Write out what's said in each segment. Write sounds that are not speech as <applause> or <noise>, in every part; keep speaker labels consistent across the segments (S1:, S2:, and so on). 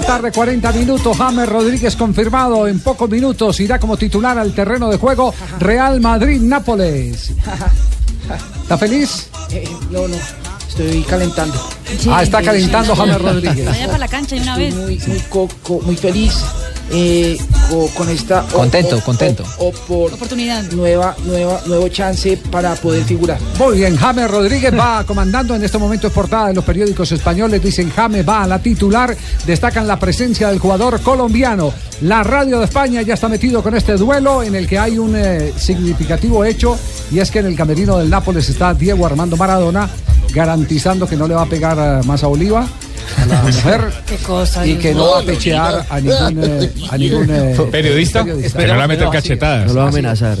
S1: La tarde, 40 minutos. James Rodríguez confirmado en pocos minutos. Irá como titular al terreno de juego Real Madrid-Nápoles. ¿Está feliz?
S2: Eh, no, no. Estoy calentando.
S1: Ah, está calentando James Rodríguez.
S3: Vaya para la cancha de una
S2: Estoy
S3: vez.
S2: muy, muy, co- co- muy feliz eh, co- con esta
S4: Contento,
S2: o-
S4: contento.
S2: o- opor-
S3: Oportunidad.
S2: nueva, nueva, nuevo chance para poder figurar.
S1: Muy bien, James Rodríguez va <laughs> comandando en este momento es portada de los periódicos españoles. Dicen James va a la titular. Destacan la presencia del jugador colombiano. La radio de España ya está metido con este duelo en el que hay un eh, significativo hecho y es que en el camerino del Nápoles está Diego Armando Maradona garantizando que no le va a pegar eh, más a Oliva. A la <laughs> mujer
S3: Qué cosa.
S1: y que no va a pechear a ningún, eh, a ningún eh,
S5: ¿Periodista? Que no le va a meter cachetadas.
S4: No lo va a amenazar.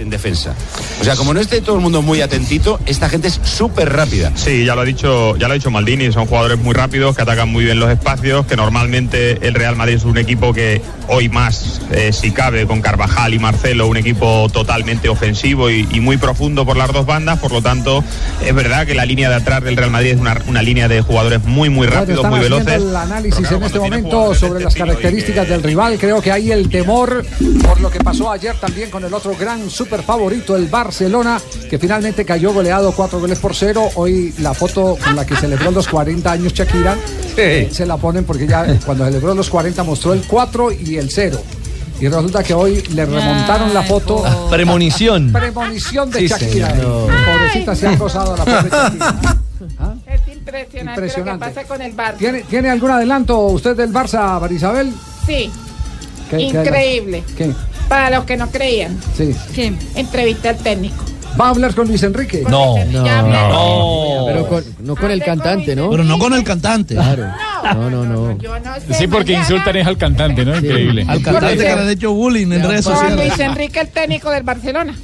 S6: En defensa. O sea, como no esté todo el mundo muy atentito, esta gente es súper rápida.
S5: Sí, ya lo ha dicho, ya lo ha dicho Maldini, son jugadores muy rápidos que atacan muy bien los espacios, que normalmente el Real Madrid es un equipo que hoy más, eh, si cabe, con Carvajal y Marcelo, un equipo totalmente ofensivo y, y muy profundo por las dos bandas, por lo tanto, es verdad que la línea de atrás del Real Madrid es una, una línea de jugadores muy, muy rápidos, muy
S1: haciendo
S5: veloces.
S1: el análisis
S5: claro,
S1: en este momento sobre
S5: este
S1: las características
S5: que-
S1: del rival. Creo que hay el temor por lo que pasó ayer también con el otro gran super favorito, el Barcelona, que finalmente cayó goleado cuatro goles por cero. Hoy la foto con la que celebró los 40 años Shakira eh, se la ponen porque ya cuando celebró los 40 mostró el 4 y el 0. Y resulta que hoy le remontaron la foto.
S4: Ah, Premonición.
S1: Premonición de
S4: Sí,
S1: Shakira.
S4: señor.
S1: Pobrecita se ha acosado a la pobre Shakira. <laughs>
S7: Es impresionante,
S1: Impresionante.
S7: lo que pasa con el Barça.
S1: ¿Tiene, ¿Tiene algún adelanto usted del Barça, Marisabel?
S7: Sí,
S1: ¿Qué- qué
S7: increíble.
S1: ¿Qué?
S7: Para los que no creían,
S1: Sí.
S3: ¿Qué?
S7: entrevista al técnico.
S1: ¿Va a hablar con Luis Enrique?
S4: No,
S7: Ya hablé.
S4: no. Pero con- no con el cantante, ¿no?
S8: Pero no con el cantante.
S4: Claro. No, no, no.
S7: Yo no sé,
S5: Sí, porque
S7: mañana-
S5: insultan es al cantante, ¿no? Increíble.
S8: Al cantante que le han hecho bullying en redes sociales.
S7: Luis Enrique, el técnico del Barcelona.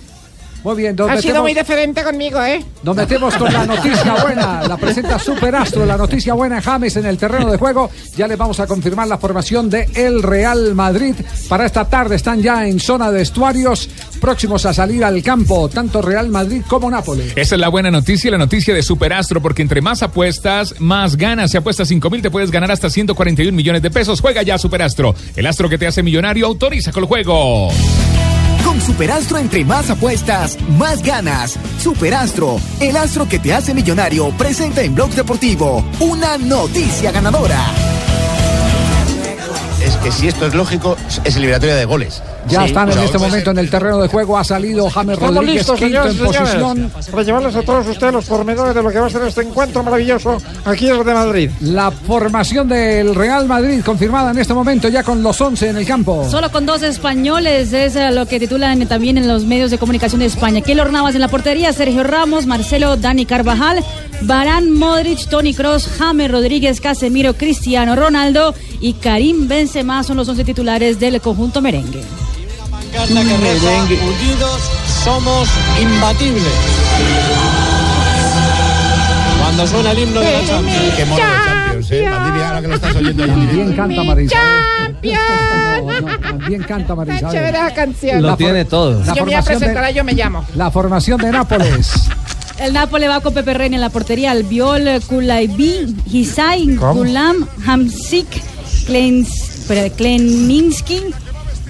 S1: Muy bien,
S7: Ha sido muy diferente conmigo, ¿eh?
S1: nos metemos con la noticia buena. La presenta Superastro, la noticia buena James en el terreno de juego. Ya les vamos a confirmar la formación de el Real Madrid para esta tarde. Están ya en zona de estuarios, próximos a salir al campo, tanto Real Madrid como Nápoles.
S9: Esa es la buena noticia, la noticia de Superastro, porque entre más apuestas, más ganas. Si apuestas 5 mil, te puedes ganar hasta 141 millones de pesos. Juega ya Superastro, el astro que te hace millonario. Autoriza con el juego.
S10: Con Superastro entre más apuestas, más ganas. Superastro, el astro que te hace millonario, presenta en Blog Deportivo una noticia ganadora.
S6: Es que si esto es lógico, es eliminatoria de goles.
S1: Ya
S6: Sí,
S1: están en
S6: no,
S1: este
S6: pues,
S1: momento en el terreno de juego. Ha salido James
S7: Estamos
S1: Rodríguez
S7: listos,
S1: quinto
S7: señores
S1: en
S7: señores,
S1: posición.
S7: para llevarles a todos ustedes los pormenores de lo que va a ser este encuentro maravilloso aquí en de Madrid.
S1: La formación del Real Madrid confirmada en este momento ya con los 11 en el campo.
S3: Solo con dos españoles es eh, lo que titulan también en los medios de comunicación de España. Keylor Navas en la portería, Sergio Ramos, Marcelo, Dani Carvajal, Barán, Modric, Tony Cross, James Rodríguez, Casemiro, Cristiano Ronaldo y Karim Benzema son los 11 titulares del conjunto merengue.
S8: Unidos somos imbatibles. Cuando suena el himno de la Champions.
S6: Qué mono de Champions, ¿eh? Ahora que lo estás oyendo allí.
S1: También canta. No, no, también canta
S7: Tan
S1: Marisabel.
S7: chévere esa canción.
S4: Lo tiene todo.
S1: La
S7: Yo me voy a presentar,
S1: de,
S7: yo me llamo.
S1: la formación de Nápoles.
S3: El Nápoles va con Pepe Reina en la portería, Albiol, Kulaibi, Hisai, Gulam, Hamsik, Klens, Kleninski,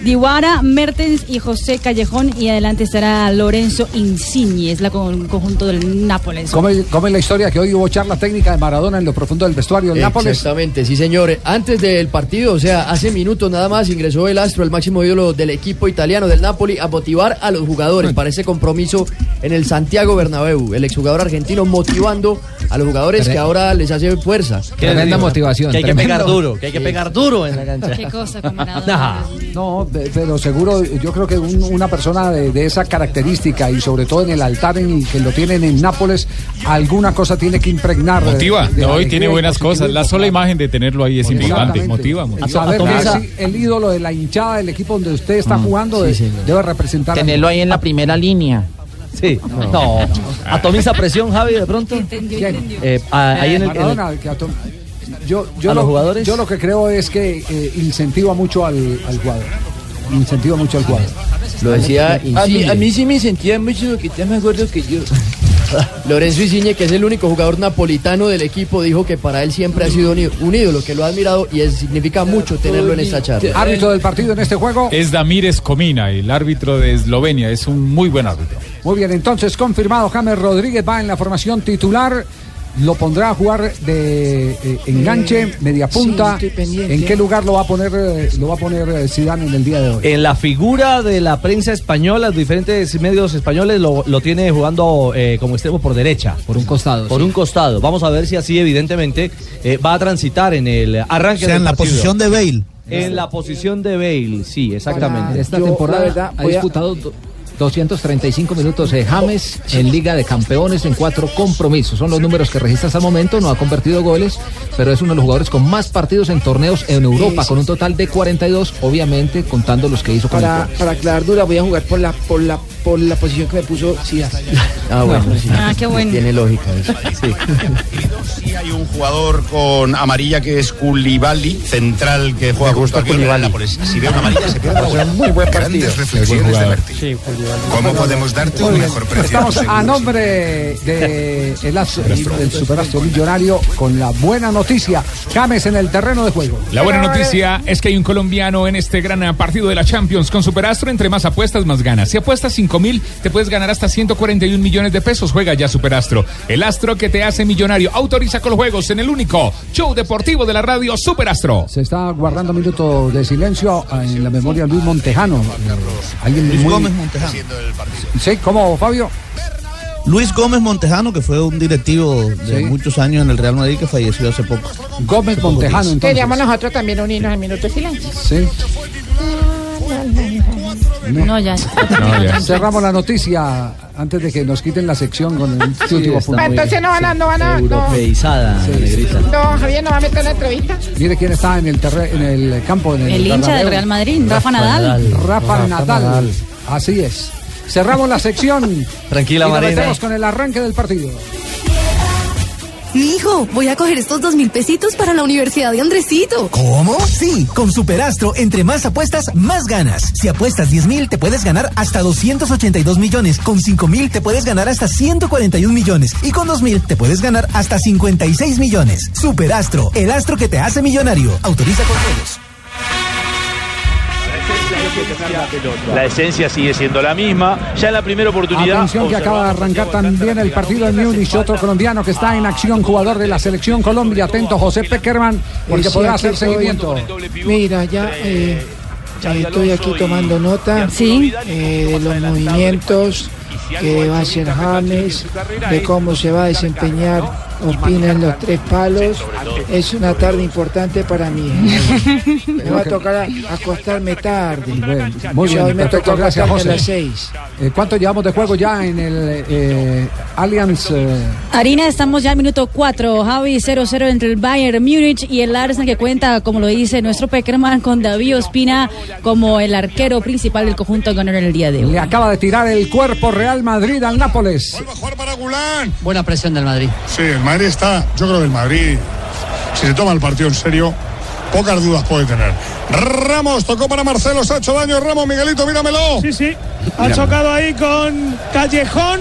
S3: Diwara, Mertens y José Callejón. Y adelante estará Lorenzo Insigne, es la con, conjunto del Nápoles.
S1: ¿Cómo, es- cómo es la historia que hoy hubo charla técnica de Maradona en lo profundo del vestuario del Nápoles?
S4: Exactamente, sí señor. Antes del partido, o sea, hace minutos nada más ingresó el astro, el máximo ídolo del equipo italiano del Napoli, a motivar a los jugadores para ese compromiso en el Santiago Bernabéu. El exjugador argentino motivando a los jugadores que ahora les hace fuerza.
S11: Tremenda motivación.
S4: Que hay que
S11: tremendo.
S4: pegar duro,
S11: que hay que pegar duro en la cancha.
S3: Qué cosa. <laughs>
S1: No, pe- pero seguro, yo creo que un- una persona de, de esa característica y sobre todo en el altar en el que lo tienen en Nápoles, alguna cosa tiene que impregnar. de-
S9: Motiva.
S1: de
S9: No, y tiene buenas cosas. La sola imagen de tenerlo ahí es impactante.
S1: Exactamente.
S9: Motiva,
S1: Y
S9: motiva.
S1: saber que
S2: Atomiza-
S1: es el ídolo de la hinchada del equipo donde usted está
S9: Mm.
S1: jugando de- debe representar.
S2: Tenerlo ahí en la primera línea.
S11: Sí, no. Atomiza presión, Javi, de pronto. Eh, a- ahí en el, en el-
S1: Maradona, yo, yo
S11: ¿A
S1: lo,
S11: los jugadores?
S1: Yo lo que creo es que eh, incentiva mucho al, al jugador. Incentiva mucho al jugador.
S4: Lo decía
S2: A mí, a mí sí me sentía mucho que está más gordo que yo. <laughs>
S4: Lorenzo Insigne, que es el único jugador napolitano del equipo, dijo que para él siempre ha sido un ídolo, que lo ha admirado y es- significa mucho tenerlo en esta charla.
S1: Árbitro del partido en este juego.
S9: Es Damírez Comina, el árbitro de Eslovenia. Es un muy buen árbitro.
S1: Muy bien, entonces confirmado, James Rodríguez va en la formación titular. Lo pondrá a jugar de eh, enganche, media punta.
S2: sí.
S1: ¿En qué lugar lo va a poner eh, lo va a poner eh, Zidane en el día de hoy?
S11: en la figura de la prensa española, los diferentes medios españoles lo, lo tiene jugando eh, como extremo por derecha.
S12: Por un costado.
S11: Por
S12: sí.
S11: un costado. Vamos a ver si así, evidentemente, eh, va a transitar en el arranque
S8: O sea,
S11: del
S8: en la
S11: partido.
S8: posición de Bale.
S11: En la posición de Bale, sí, exactamente.
S12: Esta
S2: Yo,
S12: temporada
S2: verdad,
S12: ha
S2: a-
S12: disputado do- 235 minutos de James en Liga de Campeones en cuatro compromisos. Son los números que registra hasta el momento. No ha convertido goles, pero es uno de los jugadores con más partidos en torneos en Europa, con un total de 42, obviamente contando los que hizo con
S2: Para,
S12: el
S2: para aclarar dura, voy a jugar por la, por la, por la posición que me puso Zidane.
S4: Ah, bueno, sí.
S3: Ah, qué bueno.
S4: Tiene lógica eso. <laughs> Sí.
S6: Sí, hay un jugador con amarilla que es Koulibaly, central que juega justo Nápoles. Si ve una amarilla se pierde la.
S2: Muy buen partido.
S13: Grandes reflexiones de Martín. ¿Cómo podemos darte un mejor precio?
S1: Estamos a nombre de el as- del superastro millonario con la buena noticia. James en el terreno de juego.
S9: La buena noticia es que hay un colombiano en este gran partido de la Champions con Superastro. Entre más apuestas, más ganas. Si apuestas 5 mil, te puedes ganar hasta 141 millones de pesos. Juega ya Superastro. El astro que te hace millonario. Autoriza con los juegos en el único show deportivo de la radio Superastro.
S1: Se está guardando minutos de silencio en la memoria de Luis Montejano. Alguien
S8: Luis
S1: muy-
S8: Gómez Montejano.
S1: Sí, ¿cómo, Fabio?
S8: Luis Gómez Montejano, que fue un directivo de
S1: Sí.
S8: muchos años en el Real Madrid, que falleció hace poco.
S1: Gómez Montejano, entonces.
S2: Queríamos nosotros también unirnos al minuto de silencio.
S1: Sí.
S3: No, ya.
S1: Cerramos la noticia antes de que nos quiten la sección con el último
S11: está
S1: punto.
S2: Entonces no van a, no van a, no,
S11: Europeizada,
S2: no, Javier no va a meter la entrevista.
S1: Mire quién está en el terre- en el campo. En el,
S3: El hincha del. Real Madrid, Rafa Nadal.
S1: Rafa Nadal. Así es. Cerramos la sección. <laughs>
S11: Tranquila,
S1: y nos
S11: Marina.
S1: metemos con el arranque del partido.
S14: Mijo, voy a coger estos dos mil pesitos para la universidad de Andresito.
S10: ¿Cómo? Sí, con Superastro, entre más apuestas, más ganas. Si apuestas 10 mil, te puedes ganar hasta 282 millones. Con 5 mil, te puedes ganar hasta 141 millones. Y con 2 mil, te puedes ganar hasta 56 millones. Superastro, el astro que te hace millonario. Autoriza con juegos.
S15: La esencia sigue siendo la misma. Ya en la primera oportunidad.
S1: Atención que acaba de arrancar también el partido en Múnich, otro colombiano que está en acción, jugador de la selección Colombia. Atento, José Peckerman, porque podrá hacer seguimiento.
S2: Mira, ya, eh, ya estoy aquí tomando nota eh, de los movimientos que va a hacer James, de cómo se va a desempeñar opinan los tres palos. Es una tarde importante para mí. <laughs> Me va a tocar acostarme tarde.
S1: Muy
S2: O sea,
S1: bien,
S2: hoy me tocó
S1: gracias
S2: a
S1: José.
S2: las seis.
S1: Eh, ¿Cuánto llevamos de juego ya en el eh, Allianz? eh,
S3: Harina, estamos ya al minuto 4. Javi 0-0 entre el Bayern Múnich y el Arsenal que cuenta, como lo dice nuestro Peckerman, con David Ospina como el arquero principal del conjunto ganador en el día de hoy.
S1: le acaba de tirar el cuerpo Real Madrid al Nápoles.
S16: Buena presión del Madrid.
S17: Sí, el Madrid está, yo creo que el Madrid, si se toma el partido en serio, pocas dudas puede tener. Ramos tocó para Marcelo, se ha hecho daño Ramos, Miguelito, míramelo.
S18: Sí, sí. Ha chocado ahí con Callejón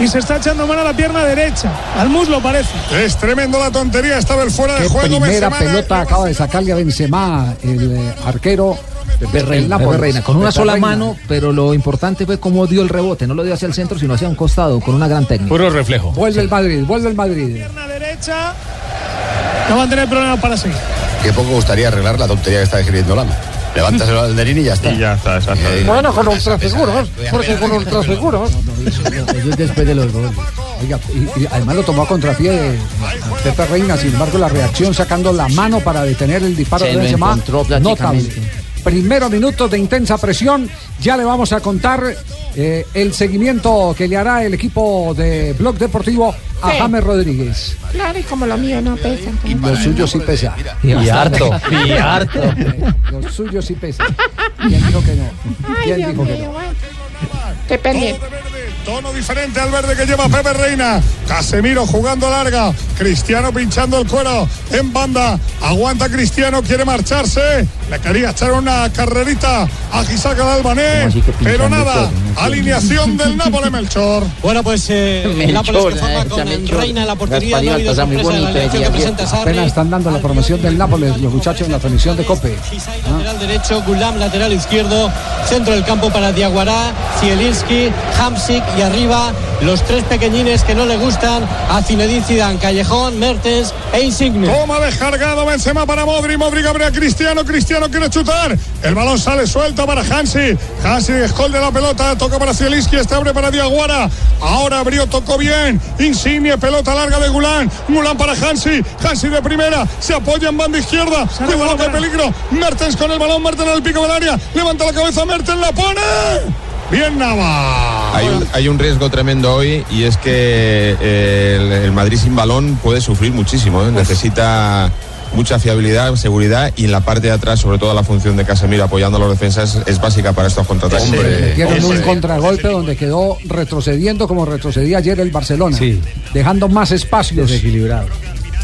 S18: y se está echando mano a la pierna derecha. Al muslo parece.
S17: Es tremendo la tontería, estaba el fuera de
S1: Qué
S17: juego.
S1: primera
S17: Benzema,
S1: pelota acaba de sacarle a Benzema, el eh, arquero.
S12: Pepe Reina,
S1: El.
S12: Pepe Reina, con una
S1: Pepe
S12: sola
S1: Reina.
S12: mano, pero lo importante fue cómo dio el rebote. No lo dio hacia el centro, sino hacia un costado, con una gran técnica.
S9: Puro reflejo.
S1: Vuelve el Madrid, vuelve el Madrid.
S18: Pierna derecha. No van a tener problemas para seguir.
S6: Que poco gustaría arreglar la tontería que está escribiendo Lama. Levántaselo al Derín y ya está.
S5: Y ya está, exacto.
S7: Bueno, con ultraseguros, porque con ultraseguros.
S4: Eso es después de los goles.
S1: Oiga, y, y además lo tomó a contrapié eh, Pepe Reina, sin embargo la reacción sacando la mano para detener el disparo
S4: Se
S1: de Benzema,
S4: encontró
S1: notable.
S4: Prácticamente.
S1: Primero minutos de intensa presión, ya le vamos a contar eh, el seguimiento que le hará el equipo de Blog Deportivo a
S7: Sí.
S1: James Rodríguez.
S7: Claro, y como lo mío no pesa.
S1: Lo suyo sí pesa. <laughs>
S11: Y harto, y harto.
S1: Lo suyo sí pesa. ¿Quién dijo que no?
S7: Ay,
S1: ¿Quién
S7: Dios
S1: dijo que
S7: mío,
S1: no?
S7: bueno. Estoy pendiente.
S17: Tono diferente al verde que lleva Pepe Reina. Casemiro jugando larga. Cristiano pinchando el cuero en banda. Aguanta Cristiano, quiere marcharse. Le quería echar una carrerita a Gisaka al albanés.
S16: así que
S17: Pero nada, alineación del <laughs> Nápoles Melchor.
S16: Bueno, pues eh, el
S17: Melchor,
S16: Nápoles que
S17: eh,
S16: forma con
S17: Melchor.
S16: Reina en la portería,
S17: La
S16: no ha
S17: muy
S16: la que presenta Sarri.
S1: Apenas están dando la promoción del Nápoles los muchachos en la transmisión de Cope.
S16: Lateral derecho, Gulam, lateral izquierdo, centro del campo para Diaguará, Zielinski, Hamsik y arriba los tres pequeñines que no le gustan a Zinedine Zidane, Callejón, Mertens e Insigne.
S17: Toma descargado Benzema para Modri. Modri abre a Cristiano. Cristiano quiere chutar. El balón sale suelto para Hansi. Hansi esconde la pelota. Toca para Zielinski. Este abre para Diaguara. Ahora abrió, tocó bien. Insigne, pelota larga de Gulán. Gulán para Hansi. Hansi de primera. Se apoya en banda izquierda. Cuidado que peligro. Mertens con el balón. Mertens en el pico del área. Levanta la cabeza. Mertens la pone. Bien Nava.
S19: Hay un, hay un riesgo tremendo hoy y es que eh, el, el Madrid sin balón puede sufrir muchísimo. ¿eh? Necesita mucha fiabilidad, seguridad y en la parte de atrás, sobre todo la función de Casemiro apoyando a los defensas, es básica para estos contraataques.
S1: Metieron un contragolpe donde quedó retrocediendo como retrocedía ayer el Barcelona. Dejando más espacios.
S11: Desequilibrado.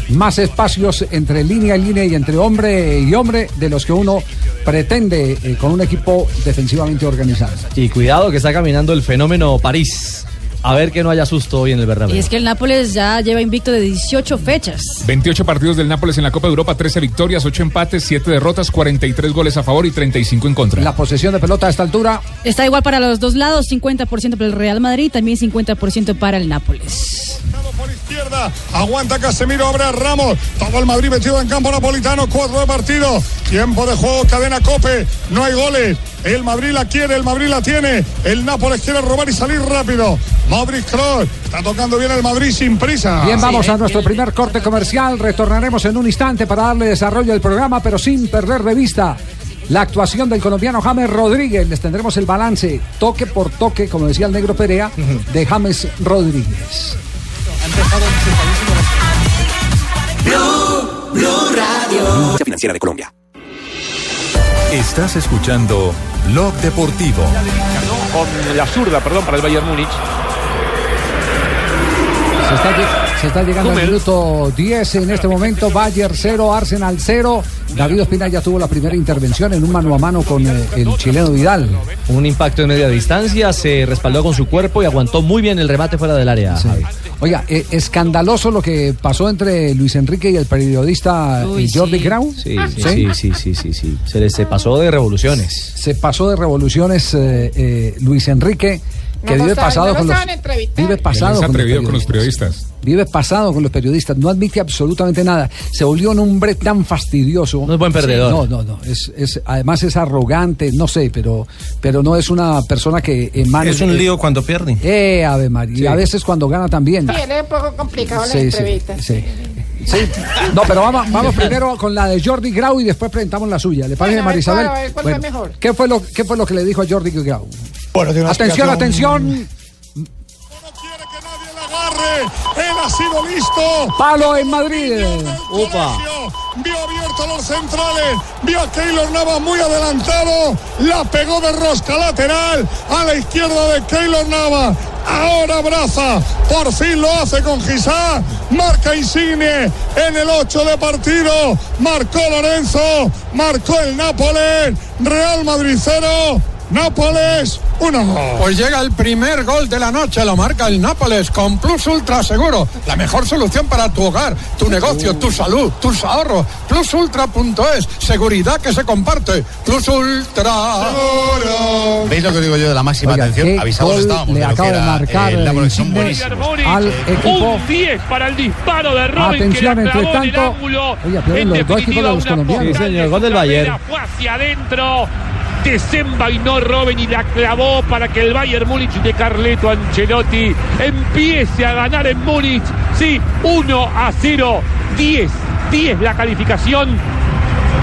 S1: Más espacios entre línea y línea y entre hombre y hombre de los que uno pretende eh, con un equipo defensivamente organizado.
S11: Y cuidado que está caminando el fenómeno París. A ver que no haya susto hoy en el Bernabéu.
S3: Y es que el Nápoles ya lleva invicto de 18 fechas.
S9: 28 partidos del Nápoles en la Copa de Europa, 13 victorias, 8 empates, 7 derrotas, 43 goles a favor y 35 en contra.
S1: La posesión de pelota a esta altura.
S3: Está igual para los dos lados, 50% para el Real Madrid, también 50% para el Nápoles.
S17: izquierda. Aguanta Casemiro, abre a Ramos. Todo el Madrid metido en campo napolitano. Cuatro de partido. Tiempo de juego, cadena cope. No hay goles. El Madrid la quiere, el Madrid la tiene. El Nápoles quiere robar y salir rápido. Modric Kroos. Está tocando bien el Madrid sin prisa.
S1: Bien, vamos a nuestro primer corte comercial. Retornaremos en un instante para darle desarrollo al programa, pero sin perder de vista la actuación del colombiano James Rodríguez. Les tendremos el balance, toque por toque, como decía el negro Perea, de James Rodríguez.
S20: Blue, Blue Radio. Financiera de Colombia. Estás escuchando Blog Deportivo.
S21: Con la zurda, perdón, para el Bayern Múnich.
S1: Se está, se está llegando al minuto 10 en este momento. Bayern 0, Arsenal 0. David Ospina ya tuvo la primera intervención en un mano a mano con eh, el chileno Vidal.
S11: Un impacto de media distancia, se respaldó con su cuerpo y aguantó muy bien el remate fuera del área.
S1: Oiga, eh, escandaloso lo que pasó entre Luis Enrique y el periodista
S11: Uy,
S1: eh, Jordi
S11: sí.
S1: Grau.
S11: Sí, sí, sí, sí, sí, sí, sí. Se, le- se pasó de revoluciones.
S1: Se pasó de revoluciones eh, eh, Luis Enrique, que
S7: No
S1: vive
S7: saben,
S1: pasado
S7: no
S1: con los
S7: saben entrevistar.
S1: vive pasado
S9: Él es
S1: con los,
S9: atrevido con los
S1: periodistas. Vive pasado con los periodistas, no admite absolutamente nada. Se volvió un hombre tan fastidioso. No
S11: es buen perdedor.
S1: no, no, no. Es, es- además es arrogante, no sé, pero, pero no es una persona que emane.
S8: Es un lío cuando pierde.
S1: Eh, Ave María. Y a veces cuando gana también.
S7: Sí, él es un poco complicado las
S1: Sí, sí,
S7: entrevistas.
S1: sí. Sí. No, pero vamos, vamos <laughs> primero con la de Jordi Grau y después presentamos la suya. ¿Le parece,
S7: Bueno,
S1: Marisabel?
S7: cuál, cuál fue mejor.
S1: ¿qué fue, lo, ¿Qué fue lo que le dijo a Jordi Grau?
S17: Bueno, una
S1: atención,
S17: explicación.
S1: atención.
S17: agarre. Él ha sido listo.
S1: Palo en Madrid.
S17: Upa. Vio abierto los centrales. Vio a Keylor Navas muy adelantado. La pegó de rosca lateral a la izquierda de Keylor Navas. Ahora abraza. Por fin lo hace con Gisá. Marca Insigne en el 8 de partido. Marcó Lorenzo. Marcó el Nápoles. Real Madrid 0. Nápoles uno.
S22: Pues llega el primer gol de la noche, lo marca el Nápoles con Plus Ultra Seguro, la mejor solución para tu hogar, tu negocio, tu salud, tus ahorros. Plusultra.es, seguridad que se comparte. Plus Ultra.
S6: ¿Veis lo que digo yo de la máxima
S1: Oiga,
S6: atención? Avisados estábamos
S1: le
S6: de
S1: acaba de marcar
S6: eh, la
S1: el
S6: conexión
S1: Insigne
S6: buenísima.
S1: al equipo.
S21: Un 10 para el disparo de Robin
S1: Atención,
S21: que
S1: entre
S21: en el
S1: tanto.
S21: ángulo.
S1: Oye, los dos equipos de los colombianos.
S11: Sí, señor, gol del Bayern.
S21: Fue hacia adentro. Desenvainó Robin y la clavó para que el Bayern Múnich de Carleto Ancelotti empiece a ganar en Múnich. Sí, 1 a 0. 10, 10 la calificación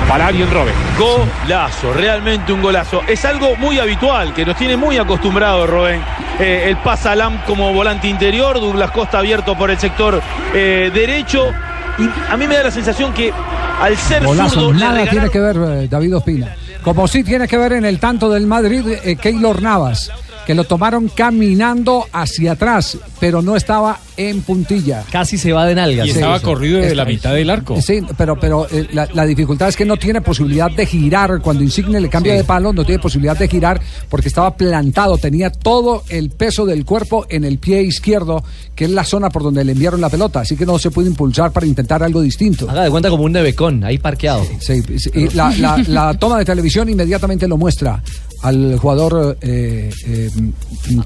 S21: para Arjen Robin.
S15: Golazo, realmente un golazo. Es algo muy habitual, que nos tiene muy acostumbrados, Robén. Eh, el pasa a Lam como volante interior, Douglas Costa abierto por el sector eh, derecho. Y a mí me da la sensación que al ser
S1: Golazo,
S15: zurdo
S1: nada
S15: regalaron-
S1: tiene que ver eh, David Ospina. Como sí tiene que ver en el tanto del Madrid, eh, Keylor Navas, que lo tomaron caminando hacia atrás, pero no estaba en puntilla.
S11: Casi se va de nalgas.
S9: Y estaba corrido de la mitad del arco.
S1: Sí, pero, pero eh, la, la dificultad es que no tiene posibilidad de girar. Cuando Insigne le cambia
S9: Sí.
S1: de palo, no tiene posibilidad de girar porque estaba plantado. Tenía todo el peso del cuerpo en el pie izquierdo, que es la zona por donde le enviaron la pelota. Así que no se puede impulsar para intentar algo distinto.
S11: Haga de cuenta como un nevecón, ahí parqueado.
S1: Sí, sí, y la, la- la toma de televisión inmediatamente lo muestra al jugador eh, eh,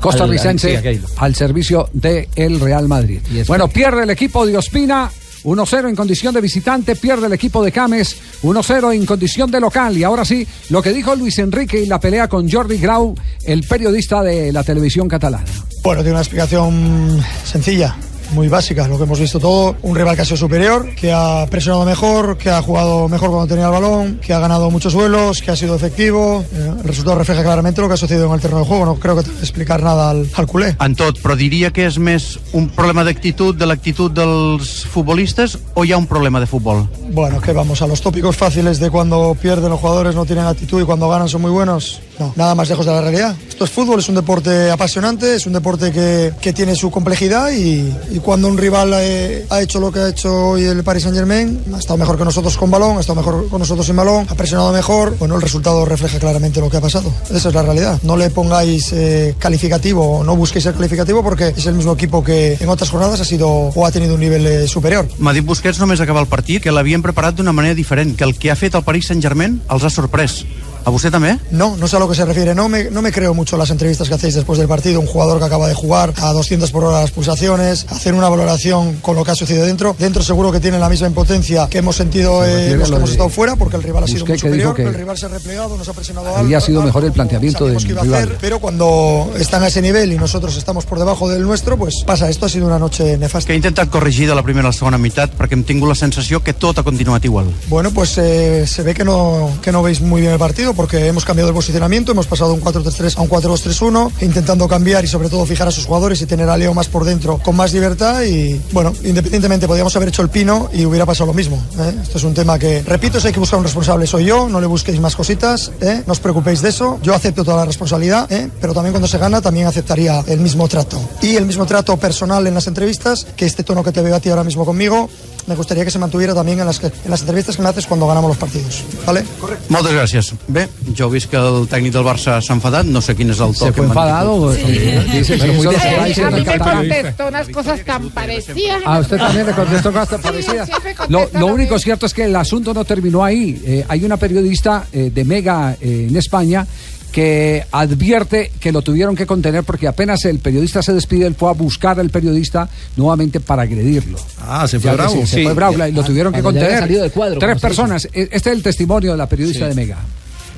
S1: costarricense
S11: Al-
S1: al,
S11: sí, aquel.
S1: servicio del el Real Madrid. Bueno, pierde el equipo de Ospina. 1-0 en condición de visitante, pierde el equipo de Cames, 1-0 en condición de local. Y ahora sí, lo que dijo Luis Enrique y la pelea con Jordi Grau, el periodista de la televisión catalana.
S23: Bueno, tiene una explicación sencilla. Muy básica, lo que hemos visto todo, un rival que ha sido superior, que ha presionado mejor, que ha jugado mejor cuando tenía el balón, que ha ganado muchos duelos, que ha sido efectivo. Eh, El resultado refleja claramente lo que ha sucedido en el terreno de juego, no creo que que explicar nada al, al culé.
S24: En tot, però diria que és més un problema d'actitud, de l'actitud dels futbolistes, o hi ha un problema de futbol?
S23: Bueno, que vamos a los tópicos fáciles de cuando pierden los jugadores no tienen actitud y cuando ganan son muy buenos. No, nada más lejos de la realidad. Esto es fútbol, es un deporte apasionante, es un deporte que, que tiene su complejidad y, y cuando un rival eh, ha hecho lo que ha hecho hoy el Paris Saint Germain, ha estado mejor que nosotros con balón, ha estado mejor con nosotros sin balón, ha presionado mejor, bueno, el resultado refleja claramente lo que ha pasado. Esa es la realidad. No le pongáis eh, calificativo no busquéis el calificativo porque es el mismo equipo que en otras jornadas ha sido o ha tenido un nivel eh, superior.
S24: M'ha dit Busquets només acabar el partit que l'havien preparat d'una manera diferent, que el que ha fet el Paris Saint-Germain els ha sorprès. A vostè també?
S23: No, no sé a lo que se refiere. No me, no me creo mucho las entrevistas que hacéis después del partido. Un jugador que acaba de jugar a 200 por hora las pulsaciones, hacer una valoración con lo que ha sucedido dentro. Dentro seguro que tiene la misma impotencia que hemos sentido
S1: Se
S23: eh, los que hemos
S1: de
S23: estado fuera, porque el rival ha sido muy superior,
S1: que
S23: el rival se ha replegado, nos ha presionado alto.
S1: Había sido mejor el planteamiento del
S23: que iba a
S1: rival.
S23: hacer, pero cuando están a ese nivel y nosotros estamos por debajo del nuestro, pues pasa. Esto ha sido una noche nefasta.
S24: Que he intentat corregir de la primera a la segona meitat perquè hem tingut la sensació que tot ha continuat igual.
S23: Bueno, pues eh, se ve que no, que no veis muy bien el partido porque hemos cambiado el posicionamiento, hemos pasado de un 4-3-3 a un 4-2-3-1, intentando cambiar y sobre todo fijar a sus jugadores y tener a Leo más por dentro con más libertad y bueno, independientemente podíamos haber hecho el pino y hubiera pasado lo mismo. ¿eh? Esto es un tema que, repito, si hay que buscar un responsable soy yo, no le busquéis más cositas, ¿eh? no os preocupéis de eso, yo acepto toda la responsabilidad, ¿eh? pero también cuando se gana también aceptaría el mismo trato. Y el mismo trato personal en las entrevistas, que este tono que te veo a ti ahora mismo conmigo, me gustaría que se mantuviera también en las, que- en las entrevistas que me haces cuando ganamos los partidos. ¿Vale? Correcto.
S24: Moltes gràcies. Bé, jo he vist que el tècnic del Barça s'ha enfadat, no sé quin és el to
S1: Se
S24: que
S1: fue
S24: m'han
S1: enfadado.
S24: Pero
S1: sí,
S24: muy
S1: lo
S24: desagradable.
S1: está diciendo
S7: A mí me contestó unas cosas tan parecidas.
S1: A usted también le contestó cosas parecidas. Lo, lo único cierto es que el asunto no terminó ahí. Eh, hay una periodista eh, de Mega eh, en España que advierte que lo tuvieron que contener porque apenas el periodista se despide, él fue a buscar al periodista nuevamente para agredirlo.
S8: Ah, se fue
S1: Ya que
S8: bravo.
S1: sí, se
S8: Sí.
S1: fue bravo, y lo
S8: Ah,
S1: tuvieron que contener.
S12: salido de cuadro,
S1: Tres personas. E- Este es el testimonio de la periodista
S12: Sí.
S1: de Mega.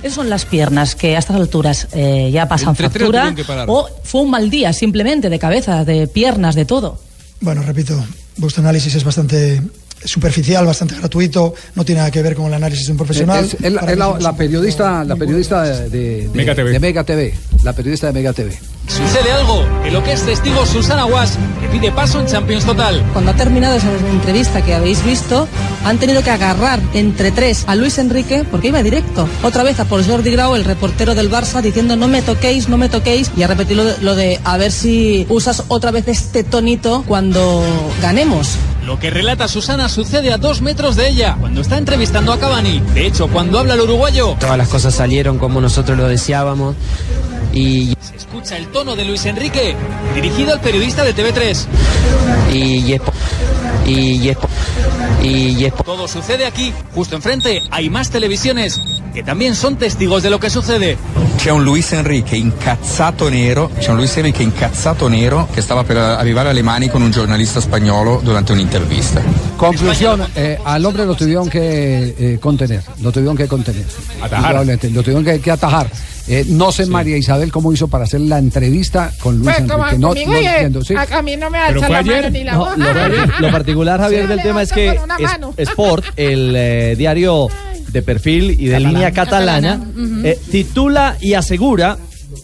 S25: Esas son las piernas que a estas alturas eh, ya pasan
S1: Entre
S25: factura.
S1: tuvieron que parar.
S25: O fue un mal día simplemente de cabeza, de piernas, de todo.
S23: Bueno, repito, vuestro análisis es bastante superficial, bastante gratuito, no tiene nada que ver con el análisis de un profesional.
S1: Es, es la,
S23: Para
S1: es
S23: mí
S1: la-
S23: es
S1: la
S23: un
S1: periodista, la periodista de, de- de-
S9: Mega TV.
S1: de Mega TV. La periodista de Mega TV.
S26: Sucede algo, de lo que es testigo Susana Guas, que pide paso en Champions Total.
S25: Cuando ha terminado esa entrevista que habéis visto, han tenido que agarrar entre tres a Luis Enrique porque iba directo. Otra vez a por Jordi Grau, el reportero del Barça, diciendo no me toquéis, no me toquéis. Y a repetir lo de, lo de a ver si usas otra vez este tonito cuando ganemos.
S26: Lo que relata Susana sucede a dos metros de ella, cuando está entrevistando a Cavani. De hecho, cuando habla el uruguayo,
S27: Todas las cosas salieron como nosotros lo deseábamos.
S26: Y escucha el tono de Luis Enrique, dirigido al periodista de TV3.
S28: Y es y es y es
S26: Todo sucede aquí, justo enfrente hay más televisiones que también son testigos de lo que sucede.
S29: C'è un Luis Enrique incazzato nero, c'è un Luis Enrique incazzato nero che stava per arrivare alle mani con un giornalista spagnolo durante un'intervista.
S1: Conclusión, eh, al hombre lo tuvieron que eh, contener, lo tuvieron que contener.
S9: Atajar.
S1: Lo tuvieron que, que atajar. Eh, no sé María Isabel cómo hizo para hacer la entrevista con Luis
S30: Pues
S1: Enrique. No, no entiendo, sí.
S30: a, a mí no me alza la
S11: ayer.
S30: mano ni la
S11: No,
S30: voz.
S11: lo, <laughs> lo particular, Javier, del tema es que es-. Sport, el eh, diario de perfil y de línea catalana, eh, titula y asegura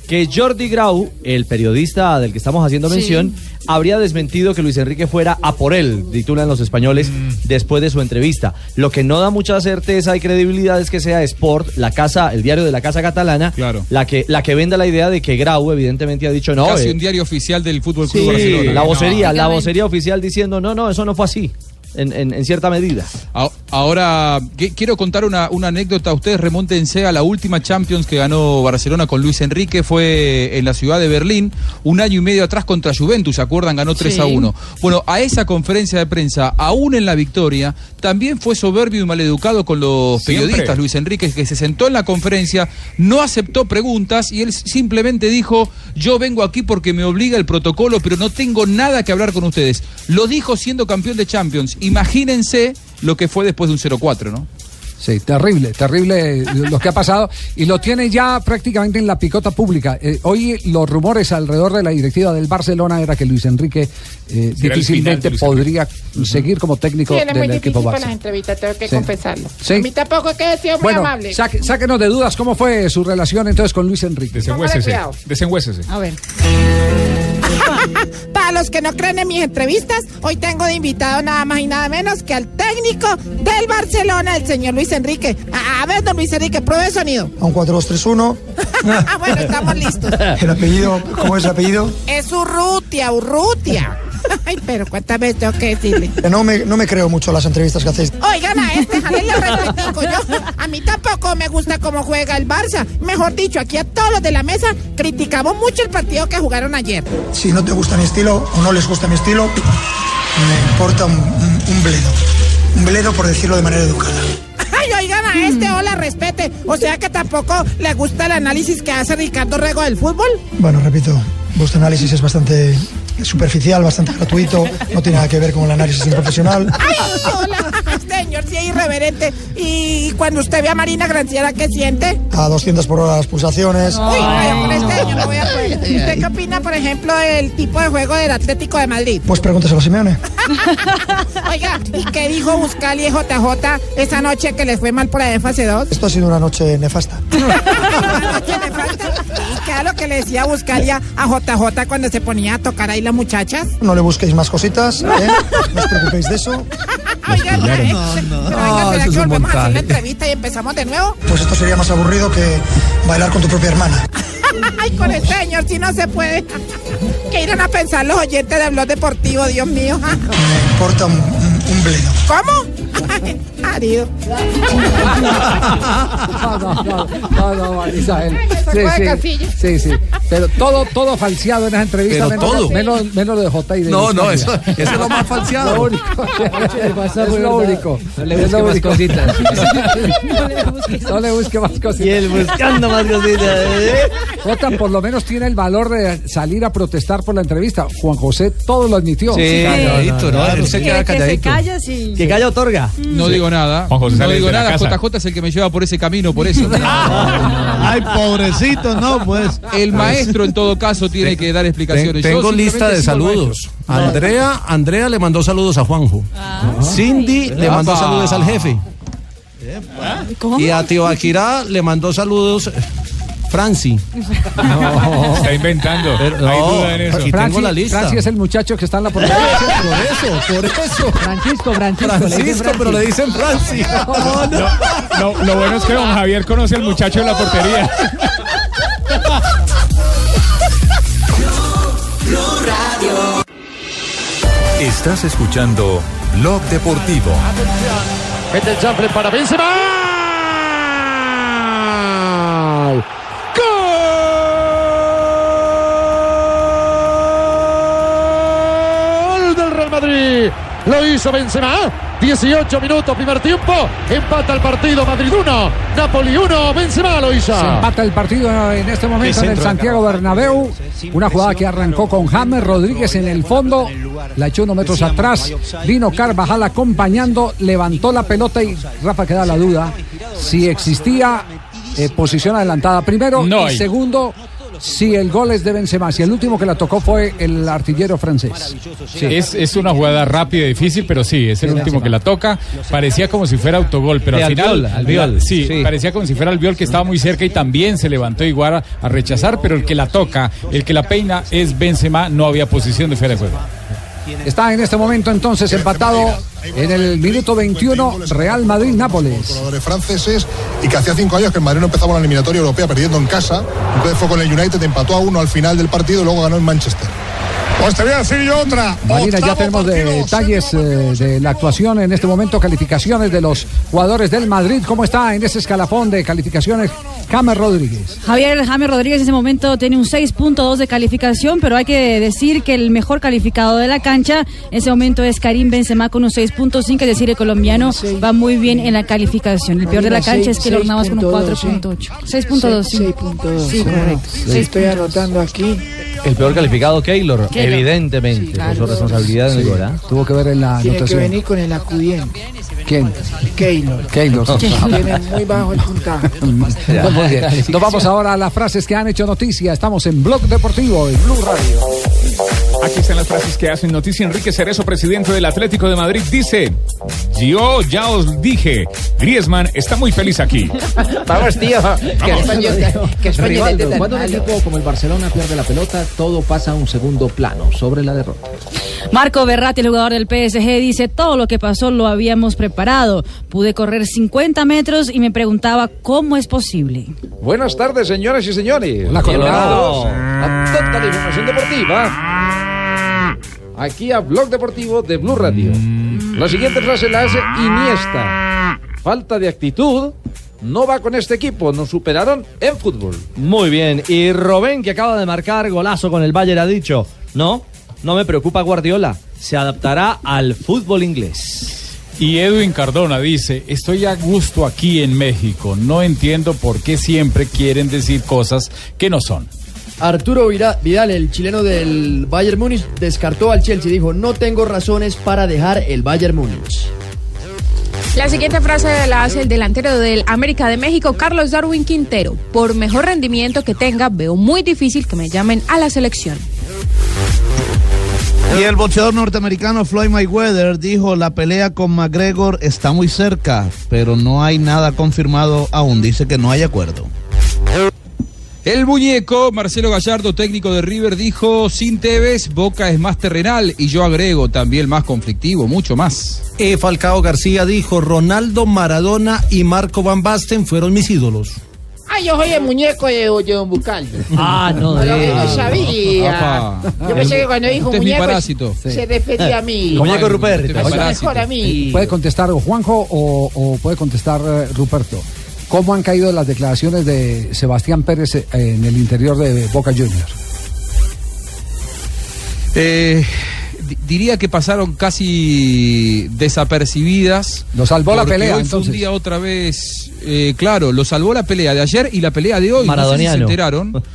S11: que Jordi Grau, el periodista del que estamos haciendo
S30: Sí.
S11: mención, habría desmentido que Luis Enrique fuera a por él, titulan los españoles, después de su entrevista. Lo que no da mucha certeza y credibilidad es que sea Sport, la casa, el diario de la casa catalana, la que la que venda la idea de que Grau evidentemente ha dicho no.
S29: Casi
S11: eh,
S29: un diario oficial del Fútbol Club
S11: Sí,
S29: Barcelona.
S11: la vocería, la vocería oficial diciendo no, no, eso no fue así, en, en- en cierta medida.
S29: Ahora, quiero contar una, una anécdota. Ustedes remóntense a la última Champions que ganó Barcelona con Luis Enrique. Fue en la ciudad de Berlín, un año y medio atrás contra Juventus. ¿Se acuerdan? Ganó 3
S30: Sí.
S29: a 1. Bueno, a esa conferencia de prensa, aún en la victoria, también fue soberbio y maleducado con los
S9: Siempre.
S29: periodistas. Luis Enrique, que se sentó en la conferencia, no aceptó preguntas y él simplemente dijo: Yo vengo aquí porque me obliga el protocolo, pero no tengo nada que hablar con ustedes. Lo dijo siendo campeón de Champions. Imagínense lo que fue después de un 0-4, ¿no?
S1: Sí, terrible, terrible eh, lo que ha pasado y lo tiene ya prácticamente en la picota pública. Eh, hoy los rumores alrededor de la directiva del Barcelona era que Luis Enrique eh, difícilmente
S30: Luis
S1: podría seguir como técnico
S30: Sí, él es muy
S1: del
S30: difícil
S1: equipo
S30: para las
S1: Barça.
S30: entrevistas, tengo que
S1: Sí.
S30: confesarlo.
S1: Sí.
S30: A mí tampoco es que he sido muy
S1: Bueno,
S30: amable.
S1: saque- sáquenos de dudas cómo fue su relación entonces con Luis Enrique.
S30: Cuidado.
S9: Desengüésese.
S30: A ver. <laughs> Para los que no creen en mis entrevistas, hoy tengo de invitado nada más y nada menos que al técnico del Barcelona, el señor Luis Enrique. A, a ver, don Luis Enrique, pruebe el sonido.
S23: A un 4-2-3-1. <laughs>
S30: Ah, bueno, estamos listos.
S23: El apellido, ¿cómo es el apellido?
S30: Es Urrutia, Urrutia. <laughs> Ay, pero cuántas veces tengo que decirle.
S23: No me, no me creo mucho las entrevistas que hacéis.
S30: Oigan a este, jale le respetico yo. A mí tampoco me gusta cómo juega el Barça. Mejor dicho, aquí a todos los de la mesa criticamos mucho el partido que jugaron ayer.
S23: Si no te gusta mi estilo o no les gusta mi estilo, me importa un, un- un bledo. Un bledo por decirlo de manera educada.
S30: A este, hola, respete. O sea que tampoco le gusta el análisis que hace Ricardo Rego del fútbol.
S23: Bueno, repito, vuestro análisis es bastante superficial, bastante gratuito, no tiene nada que ver con el análisis profesional.
S30: Ay, hola, señor, sí es irreverente. Y cuando usted ve a Marina Granciera, ¿qué siente?
S23: A 200 por hora las pulsaciones.
S30: Uy, vaya, este yo no voy a. ¿Usted qué opina, por ejemplo, del tipo de juego del Atlético de Madrid?
S23: Pues pregúntaselo a Simeone. <laughs>
S30: Oiga, ¿y qué dijo Buscali y JJ esa noche que les fue mal por la fase 2?
S23: Esto ha sido <laughs> una noche nefasta.
S30: ¿Y qué era lo que le decía Buscali a JJ cuando se ponía a tocar ahí las muchachas?
S23: No le busquéis más cositas, ¿eh? no os preocupéis de eso.
S30: Oiga, eh,
S23: No, no. Ah,
S30: venga, ¿será
S23: eso es
S30: que volvemos a hacer la entrevista y empezamos de nuevo?
S23: Pues esto sería más aburrido que bailar con tu propia hermana.
S30: Ay, con el señor, si no se puede. ¿Qué irán a pensar los oyentes de Blog Deportivo, Dios mío?
S23: Me importa un, un- un bledo.
S30: ¿Cómo? Ay, Marido.
S1: No, no, no, no, no, Sí, sí, sí, sí. Pero todo, todo falseado en esa entrevista.
S3: Pero
S1: menos,
S3: todo.
S1: Menos, menos lo de J y de
S3: No, no, eso- eso es lo más falseado.
S1: Lo único. <laughs> es lo único.
S12: No le busque más cositas. <laughs>
S1: No le busque más cositas.
S11: Y él buscando más cositas. ¿eh?
S1: Jota por lo menos tiene el valor de salir a protestar por la entrevista. Juan José todo lo admitió.
S11: Sí, calladito, ¿no? Él se queda
S31: Que, que se
S11: calladito.
S31: calla sí.
S11: Que calla otorga.
S29: No digo nada.
S9: Juan José
S29: no digo nada. JJ es el que me lleva por ese camino, por eso. <laughs>
S8: Ay, pobrecito, no, pues.
S29: El maestro, en todo caso, tiene que dar explicaciones. Yo
S3: tengo lista de saludos. Andrea, Andrea le mandó saludos a Juanjo. Cindy le mandó
S29: Apa.
S3: saludos al jefe.
S31: ¿Cómo?
S3: Y a Tío Akira le mandó saludos Franci. <laughs>
S9: Está inventando.
S3: Pero-
S9: Hay
S3: no,
S9: duda en eso.
S3: aquí tengo la lista.
S1: Franci es el muchacho que está en la portería. <laughs>
S3: Por eso, por eso.
S12: Francisco, Francisco.
S3: Francisco, pero le dicen Franci. No, no.
S9: Lo, lo bueno es que don Javier conoce al muchacho de la portería.
S32: Estás escuchando Blog Deportivo.
S33: Mete el para Benzema.
S34: Lo hizo Benzema. 18 minutos, primer tiempo. Empata el partido Madrid 1, Napoli 1. Benzema lo hizo.
S1: Se empata el partido en este momento en el Santiago Bernabéu. Una jugada que arrancó con James Rodríguez en el fondo. La echó unos metros atrás. Vino Carvajal acompañando. Levantó la pelota y Rafa queda la duda si existía eh, posición adelantada primero
S32: No
S1: y segundo si el gol es de Benzema. Si el último que la tocó fue el artillero francés.
S32: Es, es una jugada rápida y difícil, pero sí, es el último que la toca. Parecía como si fuera autogol, pero al final.
S11: Albiol.
S32: Sí,
S11: Sí.
S32: parecía como si fuera Albiol que estaba muy cerca y también se levantó igual a, a rechazar, pero el que la toca, el que la peina es Benzema, no había posición de fuera de juego.
S1: Está en este momento entonces empatado en el minuto 21 Real Madrid-Nápoles.
S17: jugadores franceses y que hacía cinco años que el Madrid no empezaba una eliminatoria europea perdiendo en casa. Entonces fue con el United, empató a uno al final del partido y luego ganó en Manchester.
S35: Pues te voy a decir yo otra.
S1: Marina, ya tenemos
S35: partido,
S1: detalles eh, de la actuación en este momento, calificaciones de los jugadores del Madrid. ¿Cómo está en ese escalafón de calificaciones James Rodríguez?
S3: Javier James Rodríguez en ese momento tiene un 6.2 de calificación, pero hay que decir que el mejor calificado de la cancha en ese momento es Karim Benzema con un 6.5, es decir, el colombiano va muy bien en la calificación. El peor de la cancha es que lo Navas con un 4.8. 6.2, sí.
S2: 6.2.
S3: Sí, correcto.
S2: Lo estoy anotando aquí.
S11: El peor calificado, Keylor,
S2: Keylor.
S11: evidentemente,
S2: claro.
S11: por su responsabilidad en el
S1: Sí,
S11: gol. ¿ah?
S1: Tuvo que ver en la
S2: Tiene que
S1: anotación.
S2: venir con el acudiente.
S1: ¿Quién?
S2: Keylor.
S1: Keylor.
S2: Tiene <laughs> muy bajo el puntaje.
S1: Pues muy bien. Nos vamos ahora a las frases que han hecho noticia. Estamos en Blog Deportivo, en Blue Radio.
S32: Aquí están las frases que hacen noticia. Enrique Cerezo, presidente del Atlético de Madrid, dice: Yo ya os dije, Griezmann está muy feliz aquí. <laughs>
S2: Vamos, tío. Que España, que España
S12: Rivaldo,
S2: esté tan
S12: cuando un equipo como el Barcelona pierde la pelota, todo pasa a un segundo plano sobre la derrota.
S3: Marco Berratti, el jugador del PSG, dice, todo lo que pasó lo habíamos preparado. Pude correr 50 metros y me preguntaba cómo es posible.
S4: Buenas tardes, señoras y señores.
S1: Hola, Colorado.
S4: Bienvenidos a toda la información deportiva. Aquí a Blog Deportivo de Blue Radio. La siguiente frase la hace Iniesta. Falta de actitud. No va con este equipo. Nos superaron en fútbol.
S11: Muy bien. Y Robén, que acaba de marcar golazo con el Bayern, ha dicho: No, no me preocupa Guardiola. Se adaptará al fútbol inglés.
S32: Y Edwin Cardona dice, estoy a gusto aquí en México, no entiendo por qué siempre quieren decir cosas que no son.
S36: Arturo Vidal, el chileno del Bayern Múnich, descartó al Chelsea. Dijo, no tengo razones para dejar el Bayern Múnich.
S37: La siguiente frase la hace el delantero del América de México, Carlos Darwin Quintero. Por mejor rendimiento que tenga, veo muy difícil que me llamen a la selección.
S8: Y el boxeador norteamericano Floyd Mayweather dijo la pelea con McGregor está muy cerca, pero no hay nada confirmado aún. Dice que no hay acuerdo.
S29: El muñeco, Marcelo Gallardo, técnico de River, dijo, sin Tevez, Boca es más terrenal y yo agrego también más conflictivo, mucho más.
S30: Eh, Falcao García dijo, Ronaldo, Maradona y Marco Van Basten fueron mis ídolos.
S2: Ah, yo soy el muñeco de, Don Bucaldo. <laughs>
S30: Ah, no, de-
S2: no sabía.
S30: Apa.
S2: Yo pensé que cuando dijo
S29: Usted es mi
S2: muñeco
S29: parásito.
S2: se refería a mí.
S1: Muñeco Ruperto. Oiga,
S2: mejor a mí.
S1: Puede contestar Juanjo o, o puede contestar eh, Ruperto. ¿Cómo han caído las declaraciones de Sebastián Pérez eh, en el interior de Boca Juniors?
S29: Eh, di- diría que pasaron casi desapercibidas.
S1: Lo salvó la pelea,
S29: Hoy fue un
S1: entonces.
S29: día otra vez, eh, claro, lo salvó la pelea de ayer y la pelea de hoy. No sé si se enteraron. <laughs>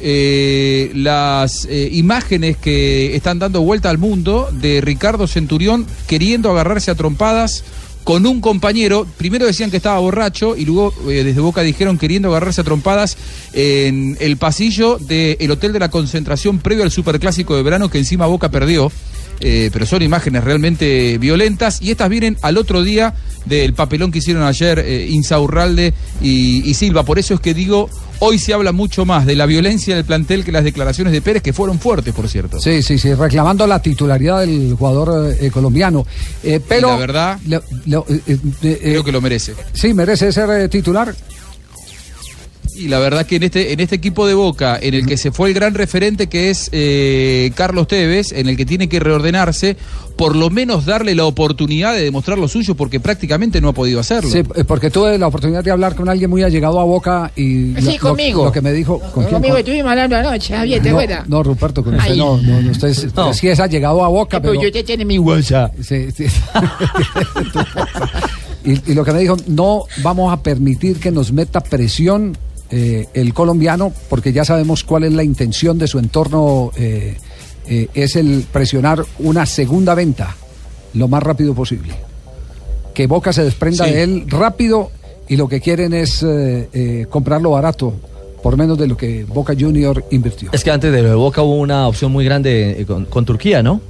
S29: Eh, las eh, imágenes que están dando vuelta al mundo de Ricardo Centurión queriendo agarrarse a trompadas con un compañero. Primero decían que estaba borracho y luego eh, desde Boca dijeron queriendo agarrarse a trompadas en el pasillo del Hotel de la Concentración previo al Superclásico de verano que encima Boca perdió. Eh, pero son imágenes realmente violentas y estas vienen al otro día del papelón que hicieron ayer eh, Insaurralde y, y Silva. Por eso es que digo, hoy se habla mucho más de la violencia del plantel que las declaraciones de Pérez, que fueron fuertes, por cierto.
S1: Sí, sí, sí, reclamando la titularidad del jugador eh, colombiano. Eh, pero
S29: Y la verdad, Creo que lo merece.
S1: sí, merece ser titular.
S29: Y la verdad que en este, en este equipo de Boca, en el que se fue el gran referente que es eh, Carlos Tevez, en el que tiene que reordenarse, por lo menos darle la oportunidad de demostrar lo suyo, porque prácticamente no ha podido hacerlo.
S1: Sí, porque tuve la oportunidad de hablar con alguien muy allegado a Boca y
S28: Sí,
S1: lo-
S28: conmigo.
S1: Lo, que me dijo ¿con quién?
S28: Conmigo
S1: Con-
S28: estuvimos hablando anoche, Javier, ¿te
S1: no,
S28: acuerdas?
S1: no, Ruperto, con usted
S28: Ay.
S1: no, no, no, usted, es-
S28: No.
S1: sí es allegado a Boca,
S28: Pero
S1: pero...
S28: yo te tiene mi WhatsApp.
S1: Sí, sí. <laughs> y, y lo que me dijo, no vamos a permitir que nos meta presión eh, el colombiano, porque ya sabemos cuál es la intención de su entorno, eh, eh, es el presionar una segunda venta lo más rápido posible. Que Boca se desprenda
S29: Sí.
S1: de él rápido y lo que quieren es comprarlo barato, por menos de lo que Boca Junior invirtió.
S11: Es que antes de lo de Boca hubo una opción muy grande con, con Turquía, ¿no?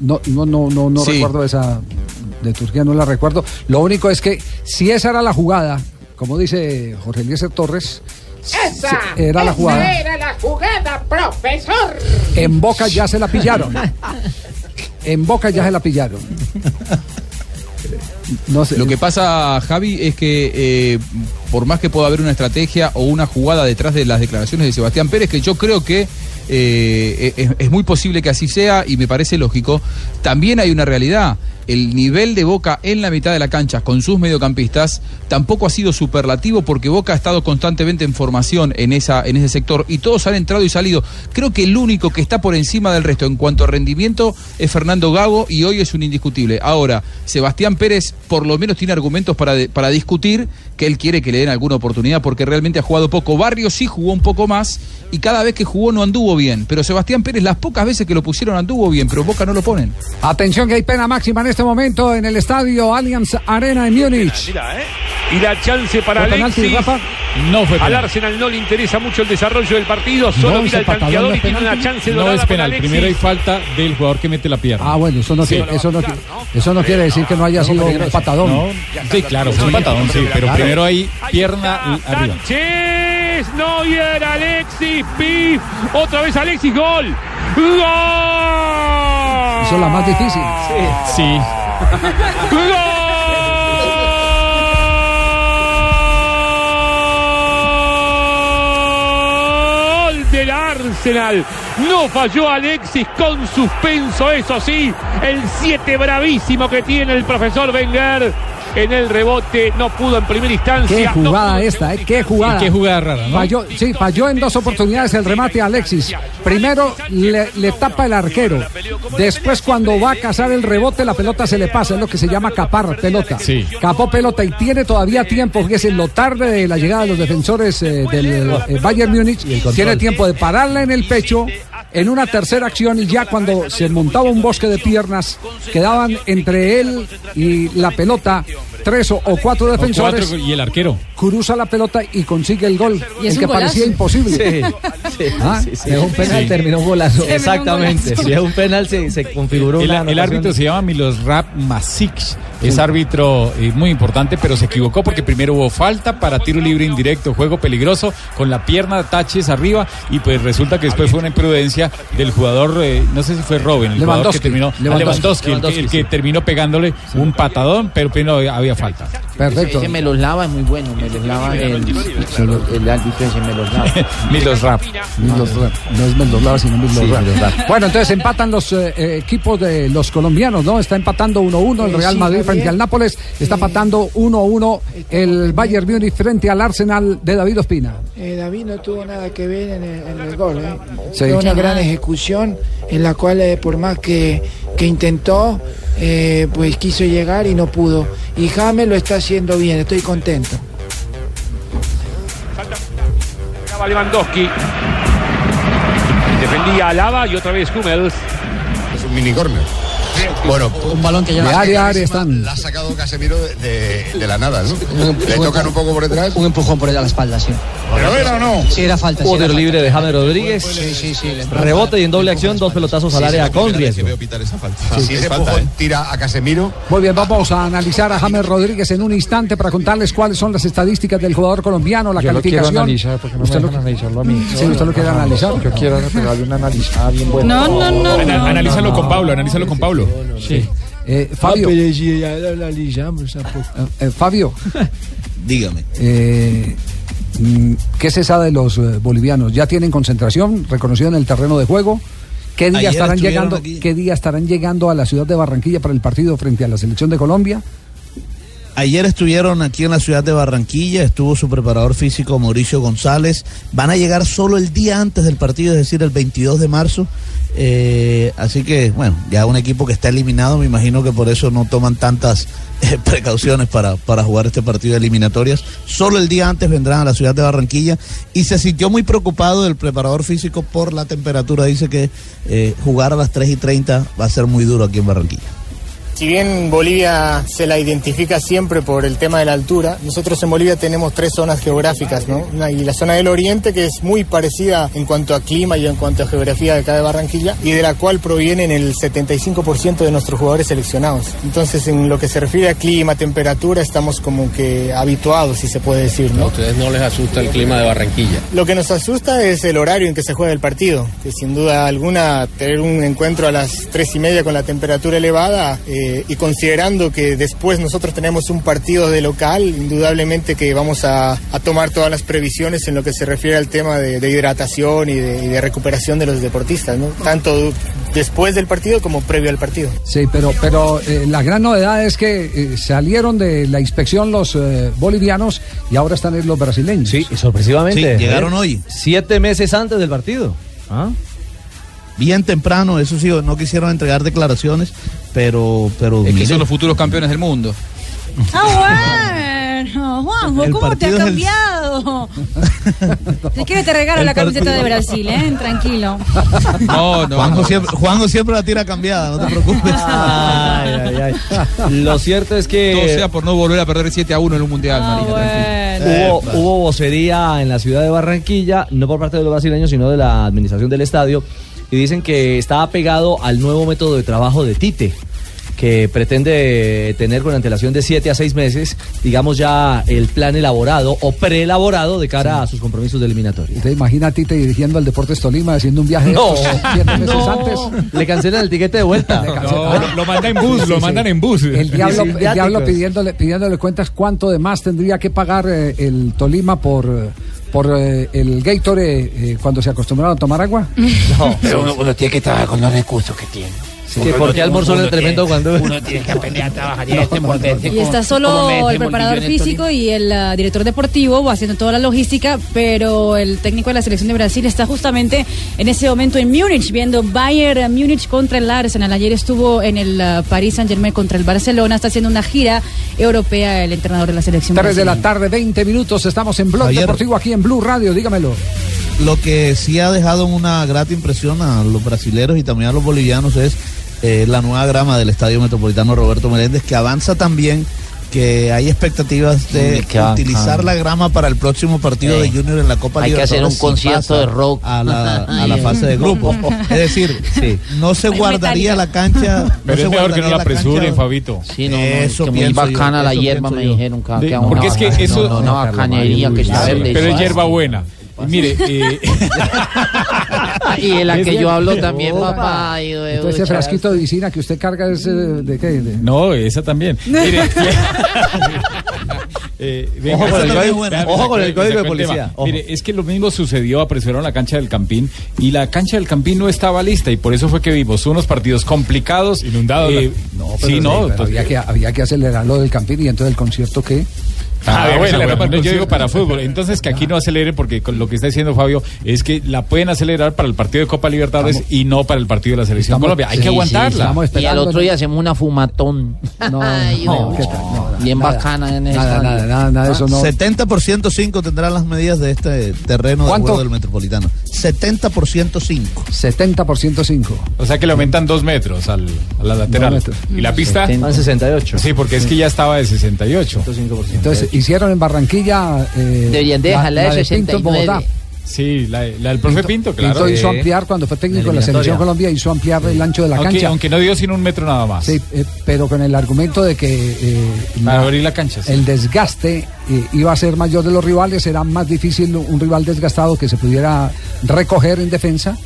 S1: No, no, no, no, no
S11: Sí.
S1: recuerdo esa de Turquía, no la recuerdo. Lo único es que si esa era la jugada, como dice Jorge Eliezer Torres,
S28: ¡Esa!
S1: Era la
S28: esa
S1: jugada.
S28: era la jugada, profesor!
S1: en Boca ya se la pillaron. En Boca ya se la pillaron. No sé.
S29: Lo que pasa, Javi, es que eh, por más que pueda haber una estrategia o una jugada detrás de las declaraciones de Sebastián Pérez, que yo creo que eh, es, es muy posible que así sea y me parece lógico, también hay una realidad. El nivel de Boca en la mitad de la cancha con sus mediocampistas tampoco ha sido superlativo porque Boca ha estado constantemente en formación en, esa, en ese sector y todos han entrado y salido. Creo que el único que está por encima del resto en cuanto a rendimiento es Fernando Gago y hoy es un indiscutible. Ahora, Sebastián Pérez por lo menos tiene argumentos para, para discutir que él quiere que le den alguna oportunidad porque realmente ha jugado poco. Barrio sí jugó un poco más y cada vez que jugó no anduvo bien. Pero Sebastián Pérez las pocas veces que lo pusieron anduvo bien, pero Boca no lo ponen.
S1: Atención que hay pena máxima en este momento en el estadio Allianz Arena en Múnich.
S38: Mira, ¿eh? Y la chance para
S1: ¿Fue penalti,
S38: Alexis.
S1: Rafa?
S32: No fue
S38: Al. Arsenal no le interesa mucho el desarrollo del partido, solo
S32: No,
S38: mira el
S32: patadón
S38: tanteador
S32: no
S38: y tiene una
S32: penalti.
S38: chance
S32: No
S38: dorada
S32: es penal.
S38: Alexis.
S32: Primero hay falta del jugador que mete la pierna.
S1: Ah, bueno, eso no,
S32: Sí.
S1: quiere, eso no, eso no quiere decir que no haya sido un patadón.
S32: No, sí, claro, fue un patadón, sí, pero
S1: Claro.
S32: primero hay pierna y arriba.
S38: Sánchez, Neuer, Alexis, Pif, otra vez Alexis, gol. ¡Gol!
S1: La más difícil.
S32: Sí.
S38: Gol del Arsenal. No falló Alexis con suspenso, eso sí. El 7 bravísimo que tiene el profesor Wenger. En el rebote no pudo en primera instancia.
S1: Qué
S38: no
S1: jugada esta, ¿eh? Qué jugada.
S32: Y qué jugada rara, ¿no?
S1: Falló, sí, falló en dos oportunidades el remate a Alexis. Primero le, le tapa el arquero. Después, cuando va a cazar el rebote, la pelota se le pasa. Es lo que se llama capar pelota.
S32: Sí.
S1: Capó pelota y tiene todavía tiempo. Fíjese, en lo tarde de la llegada de los defensores eh, del eh, Bayern Múnich, tiene tiempo de pararla en el pecho. En una tercera acción y ya cuando se montaba un bosque de piernas, quedaban entre él y la pelota tres o, o cuatro
S32: O
S1: defensores
S32: cuatro y el arquero.
S1: cruza la pelota y consigue el gol,
S3: Y es
S1: el que
S3: golazo.
S1: parecía imposible.
S11: Sí,
S1: Ah,
S11: sí, sí.
S39: Es un penal,
S32: Sí.
S39: terminó un golazo.
S11: Exactamente. Si es un penal, se, se configuró
S32: El,
S11: una
S32: el
S11: anotación.
S32: árbitro se llama Milosrap Masic. Es árbitro eh, muy importante, pero se equivocó porque primero hubo falta para tiro libre indirecto, juego peligroso, con la pierna taches arriba, y pues resulta que después fue una imprudencia del jugador, eh, no sé si fue Robin, el jugador que
S1: Lewandowski.
S32: terminó, ah,
S1: Lewandowski.
S32: Lewandowski, el, que, el que terminó pegándole un patadón, pero primero había, falta.
S1: Perfecto.
S28: Ese me los lava es muy bueno, me los lava el, el, el árbitro ese me <laughs> los lava.
S32: Milosrap.
S1: Miloslav. No es Miloslav, sino Miloslav. Bueno, entonces empatan los eh, equipos de los colombianos, ¿no? Está empatando 1-1 el Real
S2: sí,
S1: Madrid. Frente al Nápoles. Está empatando 1-1 el Bayern Múnich frente al Arsenal de David Ospina.
S2: Eh, David no tuvo nada que ver en el, en el gol. ¿eh?
S1: Sí.
S2: Fue una gran ejecución en la cual, eh, por más que, que intentó, eh, pues quiso llegar y no pudo. Y James lo está haciendo bien, estoy contento.
S38: Sacaba Lewandowski. Defendía a Lava y otra vez Hummels.
S6: Es un mini corner. Bueno,
S39: Un balón que ya
S1: De área a área están.
S6: la ha sacado Casemiro de, de- de la nada, ¿no? Le tocan un poco por detrás.
S39: Un empujón por ella a la espalda, sí.
S6: ¿Pero era o no?
S39: Sí, era falta. sí, falta.
S11: libre de James Rodríguez.
S39: Sí, sí, sí.
S11: Rebote y en doble acción, dos pelotazos al área con riesgo.
S6: Si ese empujón tira a Casemiro,
S1: Muy bien, vamos a analizar a James Rodríguez en un instante para contarles cuáles son las estadísticas del jugador colombiano, la
S4: Yo lo quiero
S1: calificación.
S4: analizar porque no me
S1: ¿Usted lo-
S4: analizarlo a mí.
S1: Sí, usted lo quiere analizar.
S4: Yo quiero pegarle una analizada bien buena.
S3: No, no, no.
S32: analízalo con Pablo, analízalo con Pablo.
S4: Sí.
S1: Eh, Fabio,
S4: Ah, analizamos tampoco.
S1: eh, Fabio, <laughs>
S8: Dígame.
S1: Eh, mm, ¿Qué se sabe de los eh, bolivianos? ¿Ya tienen concentración reconocida en el terreno de juego? ¿Qué día
S8: Ayer
S1: estarán llegando?
S8: aquí.
S1: ¿Qué día estarán llegando a la ciudad de Barranquilla para el partido frente a la selección de Colombia?
S8: Ayer estuvieron aquí en la ciudad de Barranquilla, estuvo su preparador físico Mauricio González. Van a llegar solo el día antes del partido, es decir, el 22 de marzo. Eh, así que, bueno, ya un equipo que está eliminado, me imagino que por eso no toman tantas eh, <laughs> precauciones para, para jugar este partido de eliminatorias. Solo el día antes vendrán a la ciudad de Barranquilla y se sintió muy preocupado el preparador físico por la temperatura. Dice que eh, jugar a las 3 y 30 va a ser muy duro aquí en Barranquilla.
S40: Si bien Bolivia se la identifica siempre por el tema de la altura, nosotros en Bolivia tenemos tres zonas geográficas, ¿no? Una- y la zona del oriente, que es muy parecida en cuanto a clima y en cuanto a geografía de acá de Barranquilla, y de la cual provienen el 75% de nuestros jugadores seleccionados. Entonces, en lo que se refiere a clima, temperatura, estamos como que habituados, si se puede decir,
S41: ¿A
S40: ¿no?
S41: ustedes no les asusta el clima de Barranquilla?
S40: Lo que nos asusta es el horario en que se juega el partido, que sin duda alguna tener un encuentro a las tres y media con la temperatura elevada eh, y considerando que después nosotros tenemos un partido de local, indudablemente que vamos a, a tomar todas las previsiones en lo que se refiere al tema de, de hidratación y de, y de recuperación de los deportistas, ¿no? tanto después del partido como previo al partido.
S1: Sí, pero, pero eh, la gran novedad es que eh, salieron de la inspección los eh, bolivianos y ahora están en los brasileños.
S11: Sí, sorpresivamente.
S8: Sí, llegaron hoy.
S11: Siete meses antes del partido. ¿Ah?
S8: Bien temprano, eso sí, no quisieron entregar declaraciones, pero... pero
S29: Es que son los futuros campeones del mundo.
S3: Ah, bueno, Juanjo, ¿cómo te ha
S8: es el-
S3: cambiado? Si quieres te regalo
S8: El
S3: la camiseta
S8: partido-
S3: de Brasil, ¿eh? Tranquilo.
S29: No, no.
S8: Juanjo,
S29: no.
S8: Siempre, Juanjo siempre la tira cambiada, no te preocupes.
S11: Ay, ay, ay. Lo cierto es que
S29: Todo sea por no volver a perder 7 a 1 en un mundial,
S3: Ah,
S29: Marina. tranquila.
S11: hubo, hubo vocería en la ciudad de Barranquilla, no por parte de los brasileños, sino de la administración del estadio, y dicen que está apegado al nuevo método de trabajo de Tite que pretende tener con antelación de 7 a 6 meses, digamos ya el plan elaborado o preelaborado de cara a sus compromisos de eliminatoria.
S1: ¿Te imaginas a Tite dirigiendo al Deportes Tolima haciendo un viaje
S11: No,
S1: estos siete meses
S11: no.
S1: antes?
S11: Le cancelan el tiquete de vuelta.
S9: No, lo, lo mandan en bus, lo mandan en bus.
S1: El diablo, el
S11: Viáticos.
S1: diablo pidiéndole, pidiéndole cuentas cuánto de más tendría que pagar eh, el Tolima por, por eh, el Gatorade eh, cuando se acostumbraron a tomar agua. <laughs>
S11: No.
S28: Pero uno, uno tiene que trabajar con los recursos que tiene.
S11: Sí, ¿por qué almorzó el tremendo cuando-
S28: Uno tiene que aprender a trabajar y a desenvolverse
S3: Y está
S28: como
S3: solo el preparador físico y el ah, director deportivo haciendo toda la logística, pero el técnico de la selección de Brasil está justamente en ese momento en Múnich viendo Bayern Múnich contra el Arsenal. Ayer estuvo en el ah, Paris Saint Germain contra el Barcelona, está haciendo una gira europea el entrenador de la selección.
S1: 3 de la tarde, 20 minutos. Estamos en Blog. Deportivo aquí en Blue Radio. Dígamelo.
S8: Lo que sí ha dejado una grata impresión a los brasileros y también a los bolivianos es eh, la nueva grama del Estadio Metropolitano Roberto Meléndez, que avanza también que hay expectativas de
S28: bacano.
S8: utilizar la grama para el próximo partido de Junior en la Copa
S28: hay que hacer un concierto de rock.
S8: a la, a la <laughs> fase de grupos. <laughs> Es decir, no se guardaría
S28: metálica.
S8: la cancha. <laughs> no
S9: Pero
S8: se
S9: es mejor que no
S8: guardaría
S9: la apresuren, Fabito.
S28: Sí, no, no,
S8: Eso
S28: que muy
S8: pienso yo,
S28: bacana la hierba, me dijeron que,
S9: De-
S28: que una
S9: porque es que eso-
S28: no, no, una bacanería que está verde.
S9: Pero es hierba buena. Mire, eh,
S28: Y de la que yo hablo también,
S1: Opa.
S28: papá. y de-
S1: Entonces, ese frasquito de visina que usted carga es eh, de qué? De-
S9: no, esa también. <laughs> Mire, eh, venga,
S11: Ojo con el
S9: esa
S11: código- ojo con el código de policía.
S9: Mire, es que lo mismo sucedió, apresuraron la cancha del Campín y la cancha del Campín no estaba lista y por eso fue que vimos unos partidos complicados.
S1: Inundados.
S9: Eh,
S1: No,
S9: sí, no.
S1: pero había, que, había que acelerar lo del Campín y entonces el concierto que...
S9: Ah,
S1: que
S9: bueno, bueno,
S1: para el
S9: no, yo digo para fútbol. Entonces que aquí no aceleren porque con lo que está diciendo Fabio es que la pueden acelerar para el partido de Copa Libertadores y no para el partido de la selección
S28: Estamos-
S9: Colombia. Hay
S28: sí,
S9: que
S28: sí,
S9: aguantarla.
S28: estamos Y al otro día hacemos una fumatón.
S1: No,
S28: Ay,
S1: no,
S28: no,
S1: ¿qué tal? No,
S28: Bien
S1: nada.
S28: bacana en
S1: Nada,
S28: esta.
S1: nada, nada, nada de eso no.
S8: 70% 5 tendrán las medidas de este terreno de
S1: ¿Cuánto?
S8: juego del Metropolitano. 70% 5.
S1: 70% 5.
S9: O sea que le aumentan dos metros al, a la lateral. ¿Y la pista?
S11: Van 68.
S9: Sí, porque es que ya estaba de 68.
S1: Entonces hicieron en Barranquilla. eh,
S28: Deberían de
S1: la-
S28: dejarla de
S1: la Pinto en
S28: 69.
S1: Bogotá.
S9: Sí, la, la del profe Pinto, claro.
S1: Pinto hizo ampliar cuando fue técnico de la selección Colombia, hizo ampliar el ancho de la
S9: aunque,
S1: cancha.
S9: aunque no dio sino un metro nada más.
S1: Sí, eh, pero con el argumento de que eh,
S9: Para
S1: la-
S9: abrir la cancha. sí.
S1: el desgaste eh, iba a ser mayor de los rivales, era más difícil un rival desgastado que se pudiera recoger en defensa